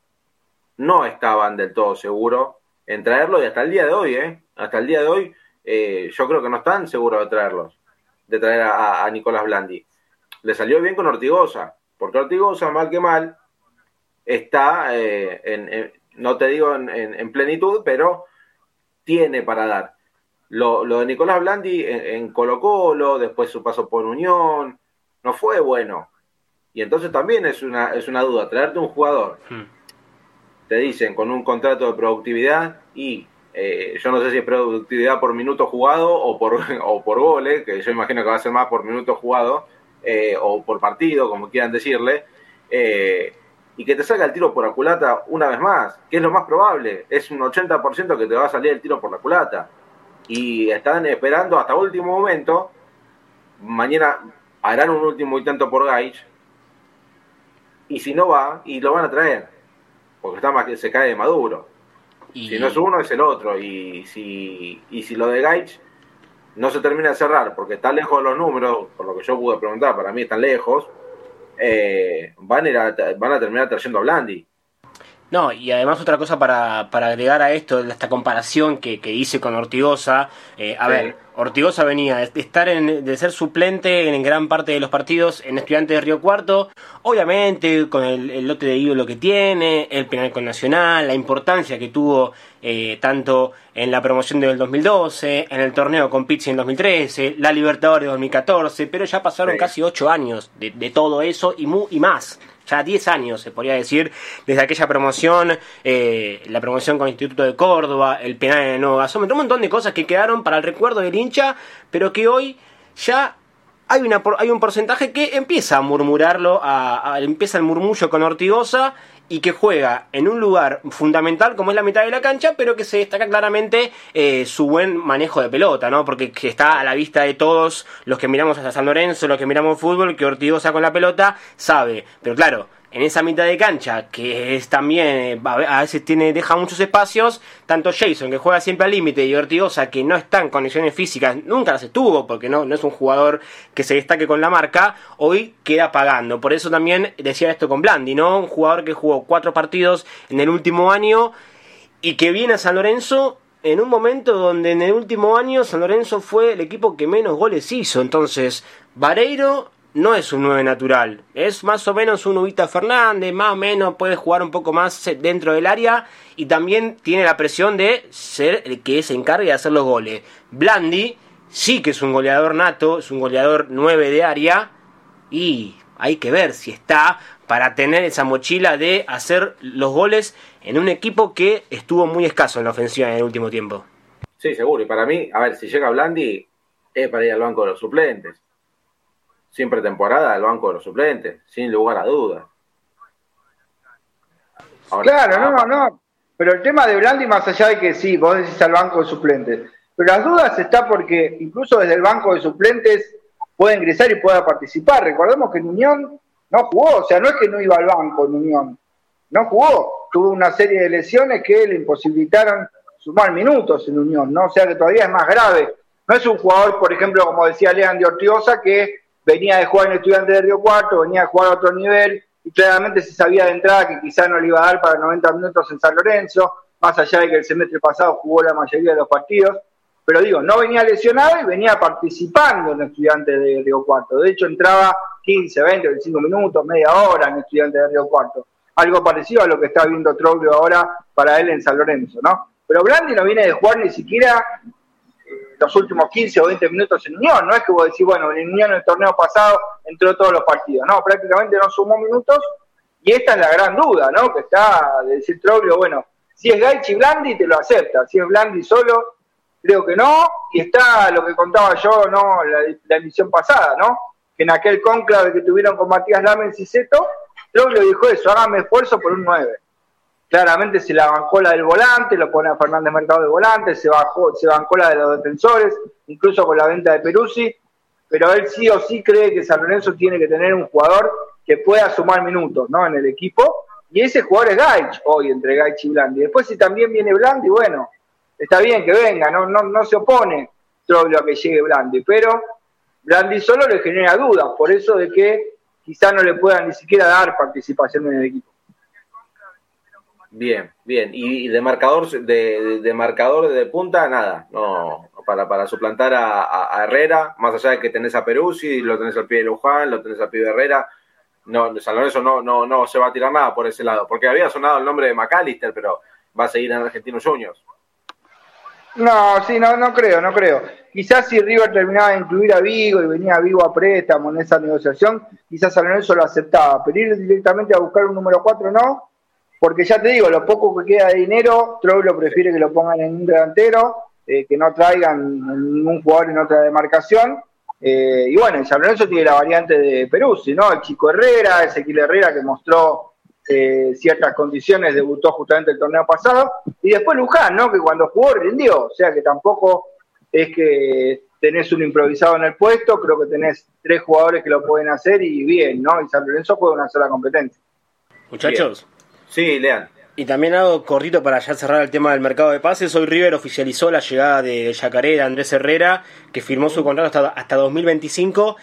no estaban del todo seguros en traerlo y hasta el día de hoy, ¿eh? Hasta el día de hoy, eh, yo creo que no están seguros de traerlos de traer a, Nicolás Blandi. Le salió bien con Ortigosa, porque Ortigosa, mal que mal, está, eh, en, no te digo en, plenitud, pero tiene para dar. Lo, de Nicolás Blandi en, Colo Colo, después su paso por Unión, no fue bueno. Y entonces también es una, es una duda, traerte un jugador, hmm. te dicen con un contrato de productividad y eh, yo no sé si es productividad por minuto jugado o por, o por goles, que yo imagino que va a ser más por minuto jugado, eh, o por partido, como quieran decirle, eh, y que te salga el tiro por la culata una vez más, que es lo más probable, es un 80% que te va a salir el tiro por la culata. Y están esperando hasta último momento, mañana harán un último intento por Gaich, y si no va, y lo van a traer, porque está más que se cae de maduro. Si no es uno, es el otro. Y si, y si lo de Gaich no se termina de cerrar porque está lejos de los números, por lo que yo pude preguntar, para mí están lejos, eh, van, a van a terminar trayendo a Blandi. No, y además otra cosa para, para agregar a esto, esta comparación que, que hice con Ortigosa, eh, a ver, Ortigosa venía de estar en, de ser suplente en gran parte de los partidos en Estudiantes de Río Cuarto, obviamente con el, lote de ídolo que tiene, el penal con Nacional, la importancia que tuvo eh, tanto en la promoción del 2012, en el torneo con Pizzi en 2013, la Libertadores de 2014, pero ya pasaron casi ocho años de, de todo eso y, mu, y más ya 10 años, se podría decir, desde aquella promoción, eh, la promoción con el Instituto de Córdoba, el penal en el Nuevo un montón de cosas que quedaron para el recuerdo del hincha, pero que hoy ya hay, una, hay un porcentaje que empieza a murmurarlo, a, empieza el murmullo con Ortigosa y que juega en un lugar fundamental como es la mitad de la cancha, pero que se destaca claramente eh, su buen manejo de pelota, ¿no? Porque está a la vista de todos los que miramos hasta San Lorenzo, los que miramos fútbol, que Ortigosa con la pelota sabe. Pero claro, en esa mitad de cancha, que es también, eh, a veces tiene, deja muchos espacios, tanto Jason, que juega siempre al límite, y Ortigosa, que no está en condiciones físicas, nunca las estuvo, porque no, no es un jugador que se destaque con la marca, hoy queda pagando. Por eso también decía esto con Blandi, ¿no? Un jugador que jugó cuatro partidos en el último año y que viene a San Lorenzo en un momento donde en el último año San Lorenzo fue el equipo que menos goles hizo. Entonces, Vareiro no es un 9 natural, es más o menos un Ubita Fernández, más o menos puede jugar un poco más dentro del área y también tiene la presión de ser el que se encargue de hacer los goles. Blandi sí que es un goleador nato, es un goleador 9 de área y hay que ver si está para tener esa mochila de hacer los goles en un equipo que estuvo muy escaso en la ofensiva en el último tiempo. Sí, seguro. Y para mí, a ver, si llega Blandi, es para ir al banco de los suplentes siempre temporada al banco de los suplentes, sin lugar a dudas. claro, no, no. Pero el tema de Blandi, más allá de que sí, vos decís al banco de suplentes, pero las dudas está porque incluso desde el banco de suplentes puede ingresar y pueda participar. Recordemos que en Unión no jugó, o sea, no es que no iba al banco en Unión, no jugó. Tuvo una serie de lesiones que le imposibilitaron sumar minutos en Unión, ¿no? O sea que todavía es más grave. No es un jugador, por ejemplo, como decía Leandro Ortiosa, que venía de jugar en Estudiantes de Río Cuarto, venía a jugar a otro nivel y claramente se sabía de entrada que quizá no le iba a dar para 90 minutos en San Lorenzo, más allá de que el semestre pasado jugó la mayoría de los partidos, pero digo, no venía lesionado y venía participando en Estudiantes de Río Cuarto. De hecho, entraba 15, 20, 25 minutos, media hora en Estudiantes de Río Cuarto. Algo parecido a lo que está viendo Troglio ahora para él en San Lorenzo, ¿no? Pero Blandi no viene de jugar ni siquiera los últimos 15 o 20 minutos en Unión. No es que vos decís, bueno, en Unión en el torneo pasado entró todos los partidos. No, prácticamente no sumó minutos. Y esta es la gran duda, ¿no? Que está de decir Troglio, bueno, si es Gaichi Blandi, te lo acepta. Si es Blandi solo, creo que no, y está lo que contaba yo, ¿no? La, emisión pasada, ¿no? Que en aquel conclave que tuvieron con Matías Lamens y Seto, le dijo eso, hágame esfuerzo por un 9. Claramente se la bancó la del volante, lo pone a Fernández Mercado de volante, se bajó, se bancó la de los defensores, incluso con la venta de Peruzzi, pero él sí o sí cree que San Lorenzo tiene que tener un jugador que pueda sumar minutos, ¿no? En el equipo, y ese jugador es Gaich hoy entre Gaich y Blandi. Después si también viene Blandi, bueno, está bien que venga, no, no, no se opone Troglio a que llegue Blandi, pero Blandi solo le genera dudas, por eso de que quizá no le puedan ni siquiera dar participación en el equipo. Bien, bien. Y de marcador de, de marcador de punta, nada. No, para, para suplantar a, Herrera, más allá de que tenés a Peruzzi, lo tenés al pie de Luján, lo tenés al pie de Herrera. No, San Lorenzo no, no, no se va a tirar nada por ese lado, porque había sonado el nombre de McAllister, pero va a seguir en Argentinos Juniors. No, sí, no, no creo, no creo. Quizás si River terminaba de incluir a Vigo y venía Vigo a préstamo en esa negociación, quizás San Lorenzo lo aceptaba. Pero ir directamente a buscar un número 4 no, porque ya te digo, lo poco que queda de dinero, Troilo prefiere que lo pongan en un delantero, eh, que no traigan ningún jugador en otra demarcación. Eh, y bueno, San Lorenzo tiene la variante de Peruzzi, ¿no? El chico Herrera, Ezequiel Herrera que mostró eh, ciertas condiciones, debutó justamente el torneo pasado, y después Luján, ¿no? Que cuando jugó rindió, o sea que tampoco es que tenés un improvisado en el puesto, creo que tenés tres jugadores que lo pueden hacer y bien, ¿no? Y San Lorenzo juega una sola competencia. Muchachos. Sí, Lean. Y también algo cortito para ya cerrar el tema del mercado de pases. Hoy River oficializó la llegada de Yacaré, de Andrés Herrera, que firmó su contrato hasta, hasta 2025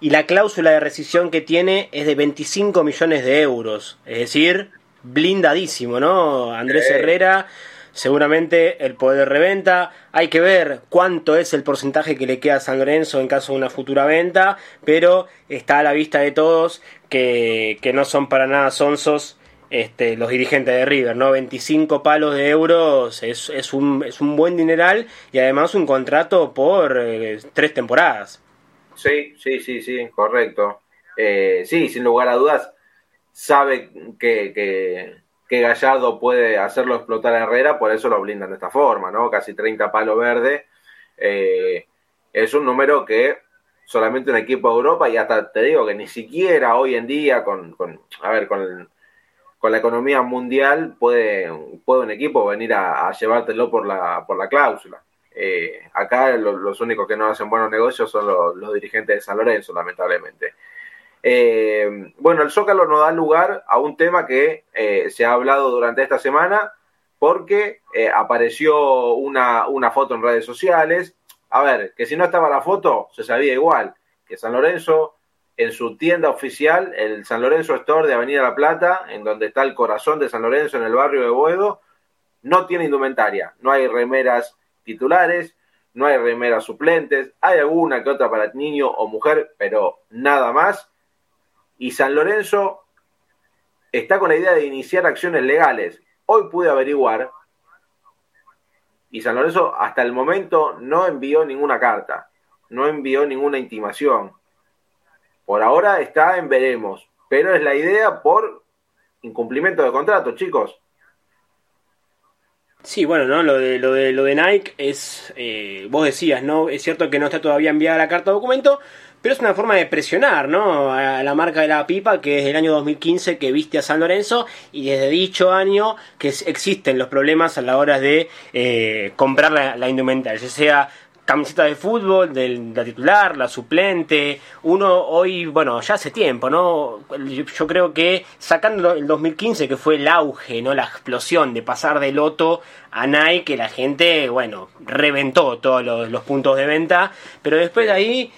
y la cláusula de rescisión que tiene es de 25 millones de euros. Es decir, blindadísimo, ¿no? Andrés Herrera, seguramente el poder de reventa. Hay que ver cuánto es el porcentaje que le queda a San Lorenzo en caso de una futura venta, pero está a la vista de todos que, que no son para nada sonsos este, los dirigentes de River, ¿no? 25 palos de euros es, es, un, es un buen dineral y además un contrato por eh, tres temporadas. Sí, sí, sí, sí, correcto. Eh, sí, sin lugar a dudas, sabe que, que, Gallardo puede hacerlo explotar a Herrera, por eso lo blindan de esta forma, ¿no? Casi 30 palos verde. Eh, es un número que solamente un equipo de Europa, y hasta te digo que ni siquiera hoy en día, con, con a ver, con, con la economía mundial, puede, puede un equipo venir a, llevártelo por la, por la cláusula. Eh, acá los únicos que no hacen buenos negocios son los, dirigentes de San Lorenzo, lamentablemente. Eh, bueno, el Zócalo nos da lugar a un tema que eh, se ha hablado durante esta semana porque apareció una, una foto en redes sociales. A ver, que si no estaba la foto, se sabía igual que San Lorenzo en su tienda oficial, el San Lorenzo Store de Avenida La Plata, en donde está el corazón de San Lorenzo en el barrio de Boedo, no tiene indumentaria, no hay remeras titulares, no hay remeras suplentes, hay alguna que otra para niño o mujer, pero nada más. Y San Lorenzo está con la idea de iniciar acciones legales. Hoy pude averiguar y San Lorenzo hasta el momento no envió ninguna carta, no envió ninguna intimación. Por ahora está en veremos, pero es la idea por incumplimiento de contrato, chicos. Sí, bueno, ¿no? Lo de, lo de, lo de Nike es, eh, vos decías, ¿no? Es cierto que no está todavía enviada la carta de documento, pero es una forma de presionar, ¿no? A la marca de la pipa, que es del año 2015 que viste a San Lorenzo, y desde dicho año que existen los problemas a la hora de eh, comprar la, la indumentaria, ya sea camiseta de fútbol, de la titular, la suplente. Uno hoy, bueno, ya hace tiempo, ¿no? Yo creo que sacando el 2015, que fue el auge, ¿no? La explosión de pasar de Loto a Nike, la gente, bueno, reventó todos los, puntos de venta. Pero después de ahí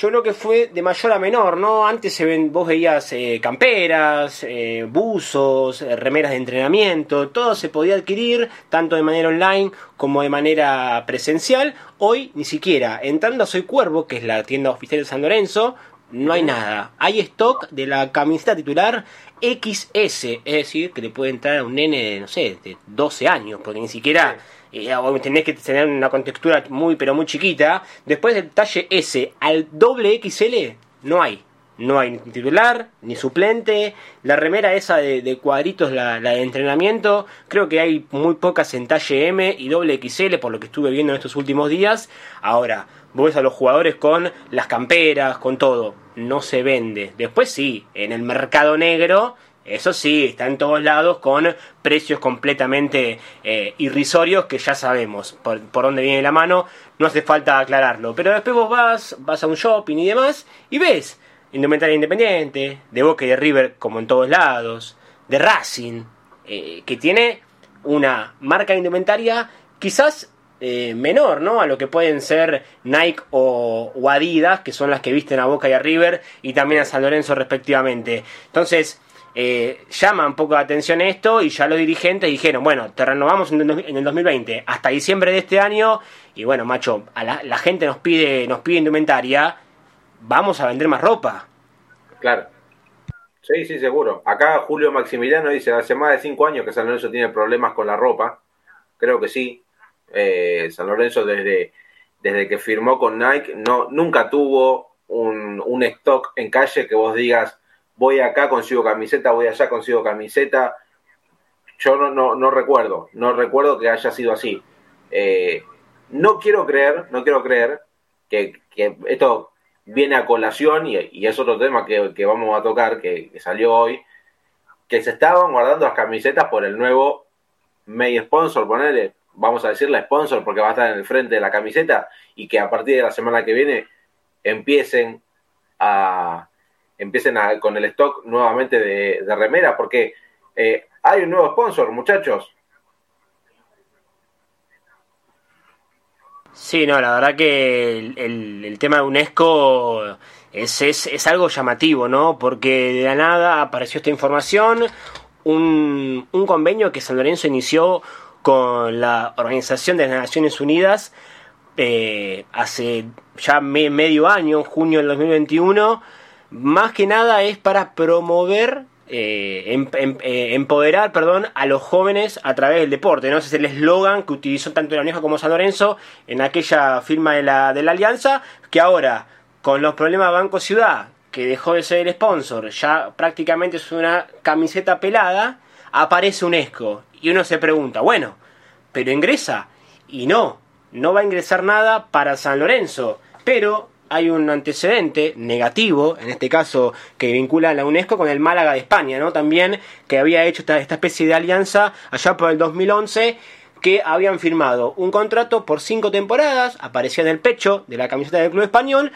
yo creo que fue de mayor a menor, ¿no? Antes se ven, vos veías eh, camperas, eh, buzos, eh, remeras de entrenamiento, todo se podía adquirir tanto de manera online como de manera presencial. Hoy ni siquiera, entrando a Soy Cuervo, que es la tienda oficial de San Lorenzo, no hay nada. Hay stock de la camiseta titular XS, es decir, que le puede entrar a un nene de, no sé, de 12 años, porque ni siquiera eh, tenés que tener una contextura muy pero muy chiquita. Después del talle S al doble XL no hay. No hay ni titular, ni suplente. La remera esa de, cuadritos, la, de entrenamiento, creo que hay muy pocas en talle M y doble XL por lo que estuve viendo en estos últimos días. Ahora, vos a los jugadores con las camperas, con todo. No se vende. Después sí, en el mercado negro eso sí, está en todos lados con precios completamente eh, irrisorios que ya sabemos por, dónde viene la mano, no hace falta aclararlo. Pero después vos vas, vas a un shopping y demás y ves indumentaria independiente, de Boca y de River como en todos lados, de Racing, eh, que tiene una marca indumentaria quizás eh, menor, ¿no? A lo que pueden ser Nike o, Adidas, que son las que visten a Boca y a River, y también a San Lorenzo respectivamente. Entonces, eh, llama un poco la atención esto y ya los dirigentes dijeron, bueno, te renovamos en el 2020 hasta diciembre de este año y bueno, macho, a la, gente nos pide, nos pide indumentaria, vamos a vender más ropa. Claro. Sí, sí, seguro. Acá Julio Maximiliano dice, hace más de cinco años que San Lorenzo tiene problemas con la ropa. Creo que sí. Eh, San Lorenzo desde, desde que firmó con Nike no, nunca tuvo un, un stock en calle que vos digas, voy acá, consigo camiseta, voy allá, consigo camiseta. Yo no, no, no recuerdo, no recuerdo que haya sido así. Eh, no quiero creer, no quiero creer que, esto viene a colación y, es otro tema que, vamos a tocar, que, salió hoy, que se estaban guardando las camisetas por el nuevo May Sponsor, ponerle, vamos a decirle sponsor porque va a estar en el frente de la camiseta y que a partir de la semana que viene empiecen a, empiecen con el stock nuevamente de, de remera, porque eh, hay un nuevo sponsor, muchachos. Sí, no, la verdad que el, tema de UNESCO es, es, algo llamativo, ¿no? Porque de la nada apareció esta información, un, un convenio que San Lorenzo inició con la Organización de las Naciones Unidas eh, hace ya medio año, junio del 2021, más que nada es para promover eh, em, em, eh, empoderar perdón, a los jóvenes a través del deporte. ¿no? Ese es el eslogan que utilizó tanto la Uneja como San Lorenzo en aquella firma de la, de la alianza, que ahora, con los problemas Banco Ciudad, que dejó de ser el sponsor, ya prácticamente es una camiseta pelada, aparece UNESCO. Y uno se pregunta, bueno, pero ingresa. Y no, no va a ingresar nada para San Lorenzo. Pero hay un antecedente negativo, en este caso que vincula a la UNESCO con el Málaga de España, ¿no? También que había hecho esta, especie de alianza allá por el 2011 que habían firmado un contrato por cinco temporadas, aparecía en el pecho de la camiseta del club español,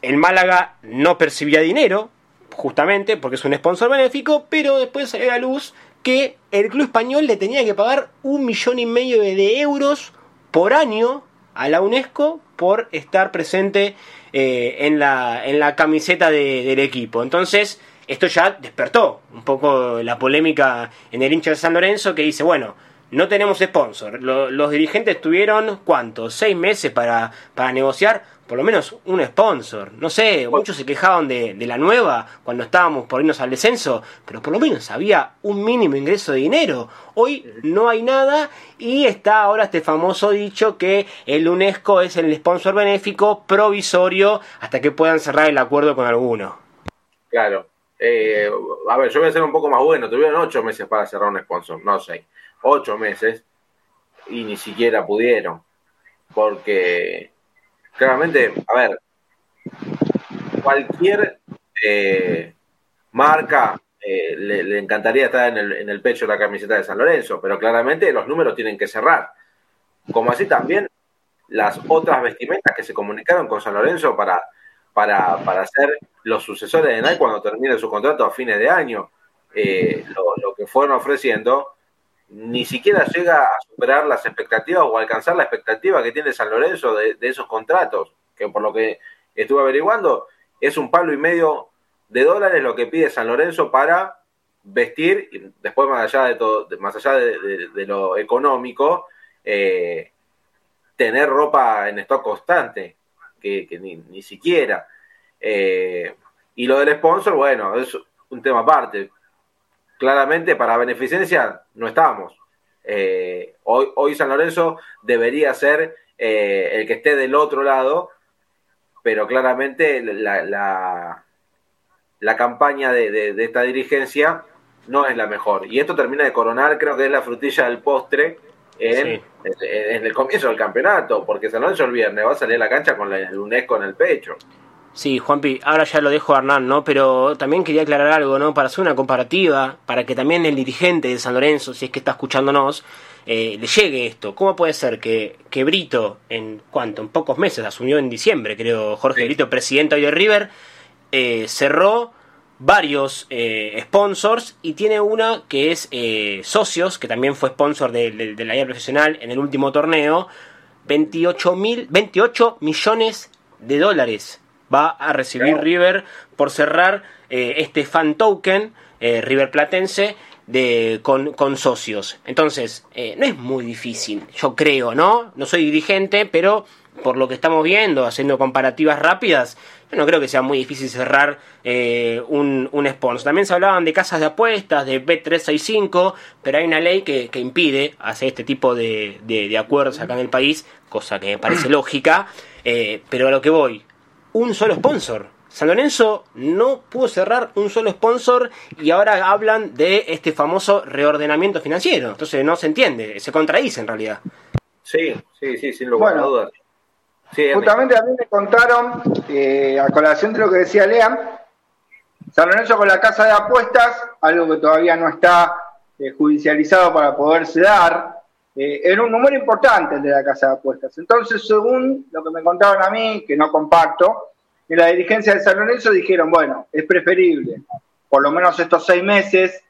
el Málaga no percibía dinero, justamente porque es un sponsor benéfico, pero después salió a la luz que el club español le tenía que pagar un millón y medio de euros por año a la UNESCO por estar presente eh, en, la, en la camiseta del equipo. Entonces, esto ya despertó un poco la polémica en el hincha de San Lorenzo que dice, bueno, no tenemos sponsor. los dirigentes tuvieron, ¿cuánto? ¿Seis meses para, para negociar? Por lo menos un sponsor. No sé, muchos se quejaban de, la nueva cuando estábamos por irnos al descenso, pero por lo menos había un mínimo ingreso de dinero. Hoy no hay nada y está ahora este famoso dicho que el UNESCO es el sponsor benéfico provisorio hasta que puedan cerrar el acuerdo con alguno. Claro. Eh, a ver, yo voy a ser un poco más bueno. Tuvieron ocho meses para cerrar un sponsor, no sé. Ocho meses y ni siquiera pudieron. Porque claramente, a ver, cualquier eh, marca eh, le, encantaría estar en el, en el pecho de la camiseta de San Lorenzo, pero claramente los números tienen que cerrar. Como así también las otras vestimentas que se comunicaron con San Lorenzo para, para, para ser los sucesores de Nike cuando termine su contrato a fines de año. Eh, lo, lo, que fueron ofreciendo ni siquiera llega a superar las expectativas o alcanzar la expectativa que tiene San Lorenzo de, esos contratos, que por lo que estuve averiguando, es un palo y medio de dólares lo que pide San Lorenzo para vestir, y después más allá de todo, más allá de, lo económico, eh, tener ropa en stock constante, que, ni, siquiera. Eh, y lo del sponsor, bueno, es un tema aparte. Claramente para beneficencia no estamos. Eh, hoy, hoy San Lorenzo debería ser el que esté del otro lado, pero claramente la, la, campaña de, esta dirigencia no es la mejor. Y esto termina de coronar, creo que es la frutilla del postre en, el comienzo del campeonato, porque San Lorenzo el viernes va a salir a la cancha con el UNESCO en el pecho. Sí, Juanpi, ahora ya lo dejo a Hernán, ¿no? Pero también quería aclarar algo, ¿no? Para hacer una comparativa, para que también el dirigente de San Lorenzo, si es que está escuchándonos, eh, le llegue esto. ¿Cómo puede ser que, que Brito, en cuánto, en pocos meses, asumió en diciembre, creo, Jorge Brito, presidente hoy de River, eh, cerró varios eh, sponsors y tiene una que es eh, socios, que también fue sponsor de, la profesional en el último torneo, 28, mil, 28 millones de dólares va a recibir River por cerrar eh, este fan token River Platense de, con, con socios. Entonces, no es muy difícil, yo creo, ¿no? No soy dirigente, pero por lo que estamos viendo, haciendo comparativas rápidas, yo no creo que sea muy difícil cerrar eh, un, un, sponsor. También se hablaban de casas de apuestas, de Bet365, pero hay una ley que, impide hacer este tipo de, de, acuerdos acá en el país, cosa que me parece lógica, eh, pero a lo que voy, un solo sponsor. San Lorenzo no pudo cerrar un solo sponsor y ahora hablan de este famoso reordenamiento financiero. Entonces no se entiende, se contradice en realidad. Sí, sí, sí, sin lugar a dudas. Justamente a mí me contaron, eh, a colación de lo que decía Lean, San Lorenzo con la casa de apuestas, algo que todavía no está eh, judicializado para poderse dar, eh, era un número importante el de la casa de apuestas. Entonces, según lo que me contaron a mí, que no comparto, en la dirigencia de San Lorenzo dijeron, bueno, es preferible, por lo menos estos seis meses,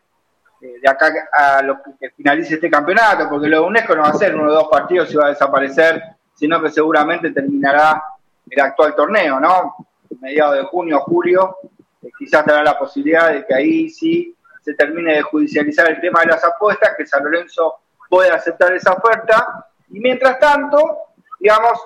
de acá a lo que finalice este campeonato, porque lo de UNESCO no va a ser uno o dos partidos y va a desaparecer sino que seguramente terminará el actual torneo, ¿no? Mediados de junio, julio, eh, quizás tendrá la posibilidad de que ahí sí se termine de judicializar el tema de las apuestas, que San Lorenzo pueda aceptar esa oferta, y mientras tanto, digamos,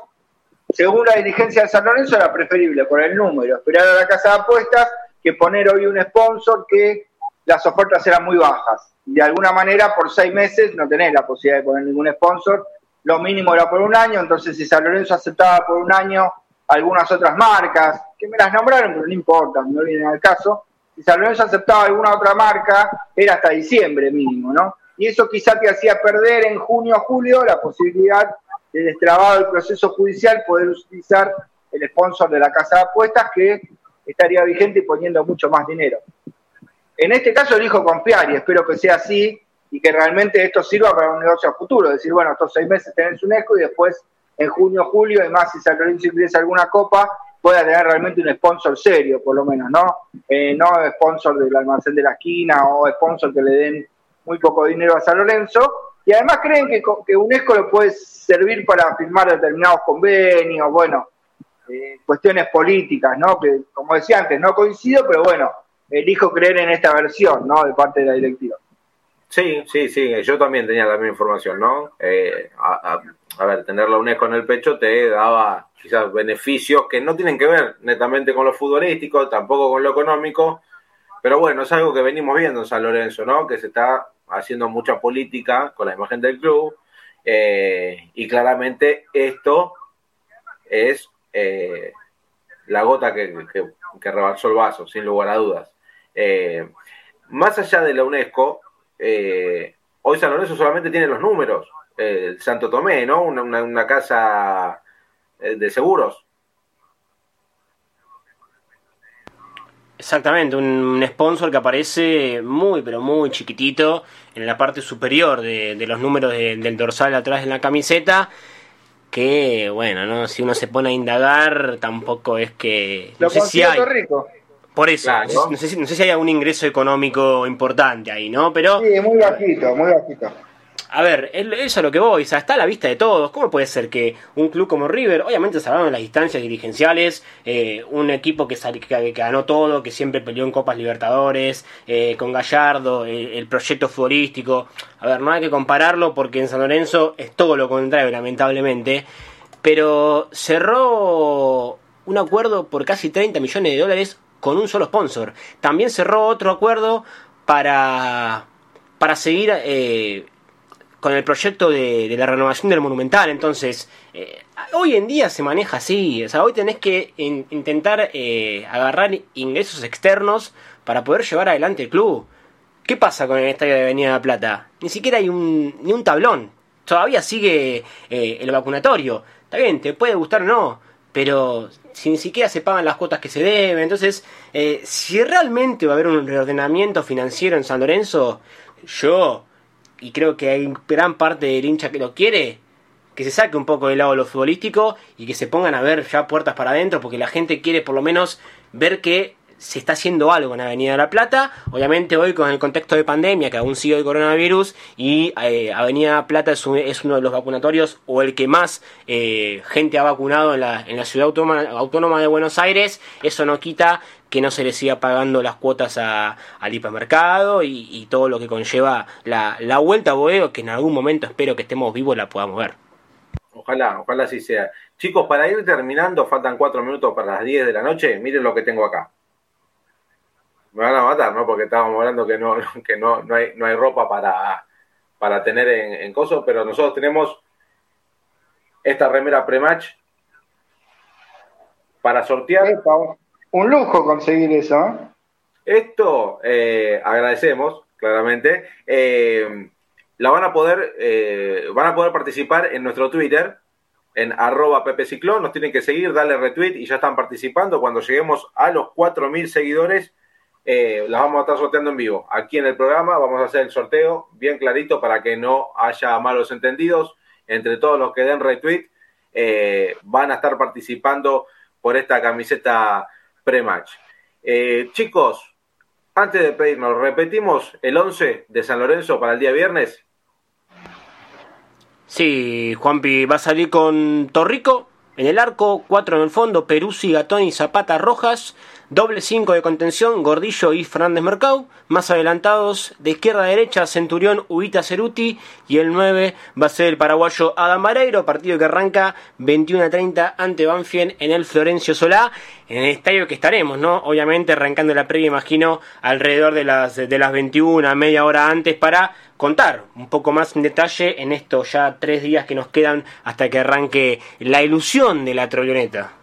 según la dirigencia de San Lorenzo era preferible por el número, esperar a la casa de apuestas que poner hoy un sponsor que las ofertas eran muy bajas. De alguna manera, por seis meses no tenés la posibilidad de poner ningún sponsor, lo mínimo era por un año, entonces si San Lorenzo aceptaba por un año algunas otras marcas, que me las nombraron, pero no importa, no viene al caso, si San Lorenzo aceptaba alguna otra marca, era hasta diciembre mínimo, ¿no? Y eso quizá te hacía perder en junio o julio la posibilidad de destrabado el proceso judicial poder utilizar el sponsor de la casa de apuestas que estaría vigente y poniendo mucho más dinero. En este caso elijo confiar y espero que sea así y que realmente esto sirva para un negocio a futuro. Decir, bueno, estos seis meses tenés un ECO y después en junio, julio, y más si San Lorenzo ingresa alguna copa, pueda tener realmente un sponsor serio, por lo menos, ¿no? Eh, no sponsor del almacén de la esquina o sponsor que le den muy poco dinero a San Lorenzo. Y además creen que, que UNESCO lo puede servir para firmar determinados convenios, bueno, eh, cuestiones políticas, ¿no? Que, como decía antes, no coincido, pero bueno, elijo creer en esta versión, ¿no? De parte de la directiva. Sí, sí, sí, yo también tenía la misma información, ¿no? Eh, a, ver, tener la UNESCO en el pecho te daba quizás beneficios que no tienen que ver netamente con lo futbolístico, tampoco con lo económico, pero bueno, es algo que venimos viendo en San Lorenzo, ¿no? Que se está haciendo mucha política con la imagen del club eh, y claramente esto es eh, la gota que, que, rebalsó el vaso, sin lugar a dudas. más allá de la UNESCO, eh, hoy San Lorenzo solamente tiene los números. el Santo Tomé, ¿no? Una, casa eh, de seguros. Exactamente, un, sponsor que aparece muy, pero muy chiquitito en la parte superior de, los números del dorsal atrás de la camiseta. Que, bueno, ¿no? si uno se pone a indagar, tampoco es que. No sé si hay. Rico. Por eso, no, sé, si hay algún ingreso económico importante ahí, ¿no? Pero. Sí, muy bajito, muy bajito. A ver, eso es lo que voy, o sea, está a la vista de todos. ¿Cómo puede ser que un club como River, obviamente salvaron las distancias dirigenciales, eh, un equipo que, que, ganó todo, que siempre peleó en Copas Libertadores, eh, con Gallardo, el proyecto futbolístico? A ver, no hay que compararlo porque en San Lorenzo es todo lo contrario, lamentablemente. Pero cerró un acuerdo por casi 30 millones de dólares con un solo sponsor. También cerró otro acuerdo para, para seguir eh, con el proyecto de, la renovación del Monumental. Entonces, eh, hoy en día se maneja así. O sea, hoy tenés que intentar eh, agarrar ingresos externos para poder llevar adelante el club. ¿Qué pasa con el estadio de Avenida de la Plata? Ni siquiera hay un, ni un tablón. Todavía sigue eh, el vacunatorio. Está bien, te puede gustar o no, pero si ni siquiera se pagan las cuotas que se deben. Entonces, si realmente va a haber un reordenamiento financiero en San Lorenzo, yo y creo que hay gran parte del hincha que lo quiere, que se saque un poco del lado de lo futbolístico y que se pongan a ver ya puertas para adentro, porque la gente quiere por lo menos ver que se está haciendo algo en Avenida de la Plata. Obviamente hoy con el contexto de pandemia, que aún sigue el coronavirus, y eh, Avenida la Plata es, uno de los vacunatorios o el que más eh, gente ha vacunado en la, en la ciudad autónoma, de Buenos Aires, eso no quita que no se le siga pagando las cuotas a, al hipermercado y, todo lo que conlleva la, la vuelta a Boedo, que en algún momento espero que estemos vivos la podamos ver. Ojalá, ojalá así sea. Chicos, para ir terminando, faltan cuatro minutos para las 10 de la noche. Miren lo que tengo acá me van a matar, ¿no? Porque estábamos hablando que no, que no, no, hay, no hay ropa para, para tener en, en coso, pero nosotros tenemos esta remera pre-match para sortear. Un lujo conseguir eso. ¿eh? Esto eh, agradecemos, claramente. Eh, la van a poder, van a poder participar en nuestro Twitter, en arroba Pepe Ciclón, nos tienen que seguir, darle retweet y ya están participando. Cuando lleguemos a los 4.000 seguidores, eh, las vamos a estar sorteando en vivo. Aquí en el programa vamos a hacer el sorteo bien clarito para que no haya malos entendidos. Entre todos los que den retweet van a estar participando por esta camiseta pre-match. Eh, chicos, antes de pedirnos, repetimos el 11 de San Lorenzo para el día viernes. Sí, Juanpi va a salir con Torrico en el arco, 4 en el fondo, Peruzzi, Gatón y Zapata Rojas. Doble 5 de contención, Gordillo y Fernández Mercado. Más adelantados, de izquierda a derecha, Centurión, Ubita Ceruti. Y el 9 va a ser el paraguayo Adam Vareiro. Partido que arranca 21 a 30 ante Banfield en el Florencio Solá. En el estadio que estaremos, ¿no? Obviamente arrancando la previa, imagino, alrededor de las, de las 21, media hora antes, para contar un poco más en detalle en estos ya tres días que nos quedan hasta que arranque la ilusión de la trolloneta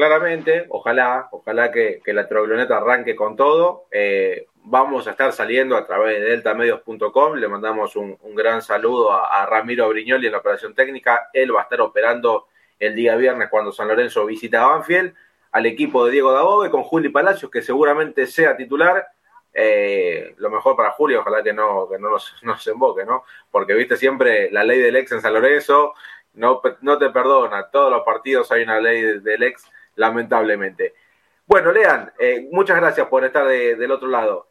claramente, ojalá, ojalá que, la trogloneta arranque con todo. Eh, vamos a estar saliendo a través de deltamedios.com. Le mandamos un, gran saludo a, Ramiro Briñoli en la operación técnica. Él va a estar operando el día viernes cuando San Lorenzo visita a Banfield. Al equipo de Diego Dabobe con Juli Palacios, que seguramente sea titular. Eh, lo mejor para Julio, ojalá que no, que no nos, nos emboque, ¿no? Porque viste siempre la ley del ex en San Lorenzo, no, no te perdona, todos los partidos hay una ley del ex lamentablemente. Bueno, Lean, eh, muchas gracias por estar del otro lado.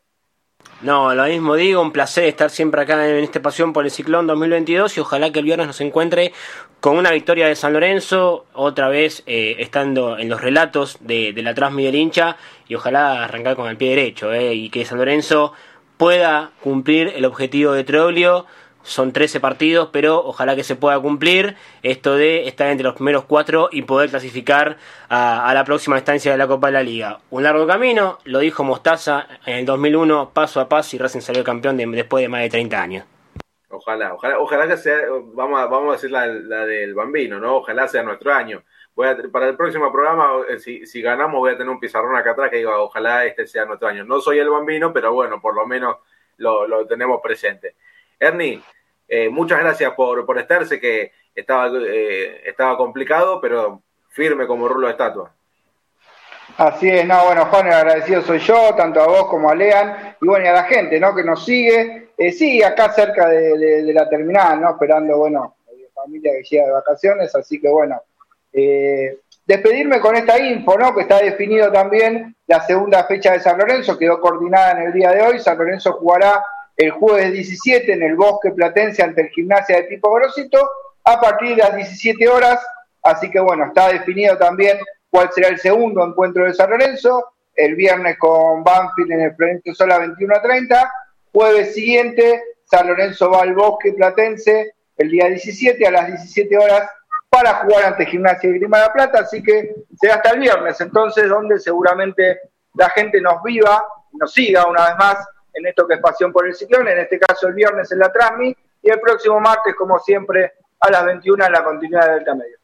No, lo mismo digo, un placer estar siempre acá en esta pasión por el Ciclón 2022 y ojalá que el viernes nos encuentre con una victoria de San Lorenzo, otra vez eh, estando en los relatos de, la Transmi hincha y ojalá arrancar con el pie derecho eh, y que San Lorenzo pueda cumplir el objetivo de Troglio son 13 partidos, pero ojalá que se pueda cumplir esto de estar entre los primeros cuatro y poder clasificar a, la próxima instancia de la Copa de la Liga. Un largo camino, lo dijo Mostaza en el 2001, paso a paso, y Racing salió campeón después de más de 30 años. Ojalá, ojalá, ojalá que sea, vamos a, vamos a decir la, del bambino, ¿no? Ojalá sea nuestro año. Para el próximo programa, eh, si, si, ganamos, voy a tener un pizarrón acá atrás que diga, ojalá este sea nuestro año. No soy el bambino, pero bueno, por lo menos lo, lo tenemos presente. Ernie, eh, muchas gracias por, por estar. Que estaba, eh, estaba complicado, pero firme como rulo de estatua. Así es, no, bueno, Juan, agradecido soy yo, tanto a vos como a Lean, y bueno, y a la gente, ¿no? Que nos sigue. Eh, sí, acá cerca de, la terminal, ¿no? Esperando, bueno, familia que llega de vacaciones, así que bueno. despedirme con esta info, ¿no? Que está definido también la segunda fecha de San Lorenzo, quedó coordinada en el día de hoy. San Lorenzo jugará el jueves 17 en el Bosque Platense ante el Gimnasia de Pipo Grosito a partir de las 17 horas. Así que bueno, está definido también cuál será el segundo encuentro de San Lorenzo. El viernes con Banfield en el Florencio Sola 21 a 30. Jueves siguiente, San Lorenzo va al Bosque Platense el día 17 a las 17 horas para jugar ante Gimnasia y Grima de la Plata. Así que será hasta el viernes, entonces, donde seguramente la gente nos viva, nos siga una vez más en esto que es Pasión por el Ciclón, en este caso el viernes en la Transmi, y el próximo martes, como siempre, a las 21 en la continuidad del Delta Medio.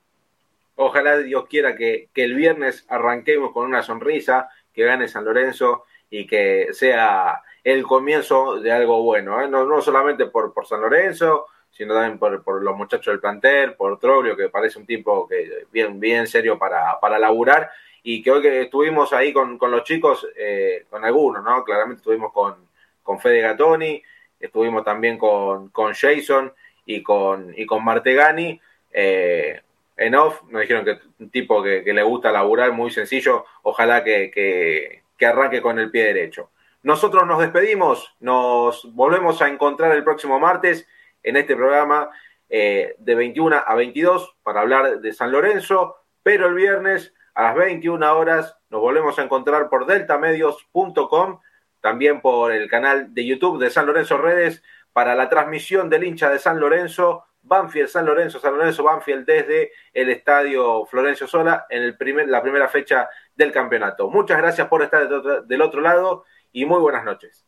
Ojalá Dios quiera que, el viernes arranquemos con una sonrisa, que gane San Lorenzo y que sea el comienzo de algo bueno, ¿eh? no, solamente por, por San Lorenzo, sino también por, los muchachos del plantel, por Troglio, que parece un tipo que bien, bien serio para, para laburar, y que hoy que estuvimos ahí con, los chicos, eh, con algunos, ¿no? Claramente estuvimos con, con Fede Gatoni, estuvimos también con, con Jason y con, y con Martegani. Eh, en off nos dijeron que un tipo que, le gusta laburar, muy sencillo, ojalá que, que, arranque con el pie derecho. Nosotros nos despedimos, nos volvemos a encontrar el próximo martes en este programa eh, de 21 a 22 para hablar de San Lorenzo, pero el viernes a las 21 horas nos volvemos a encontrar por deltamedios.com también por el canal de YouTube de San Lorenzo Redes para la transmisión del hincha de San Lorenzo, Banfield San Lorenzo, San Lorenzo Banfield desde el estadio Florencio Sola en el primer, la primera fecha del campeonato. Muchas gracias por estar del otro lado y muy buenas noches.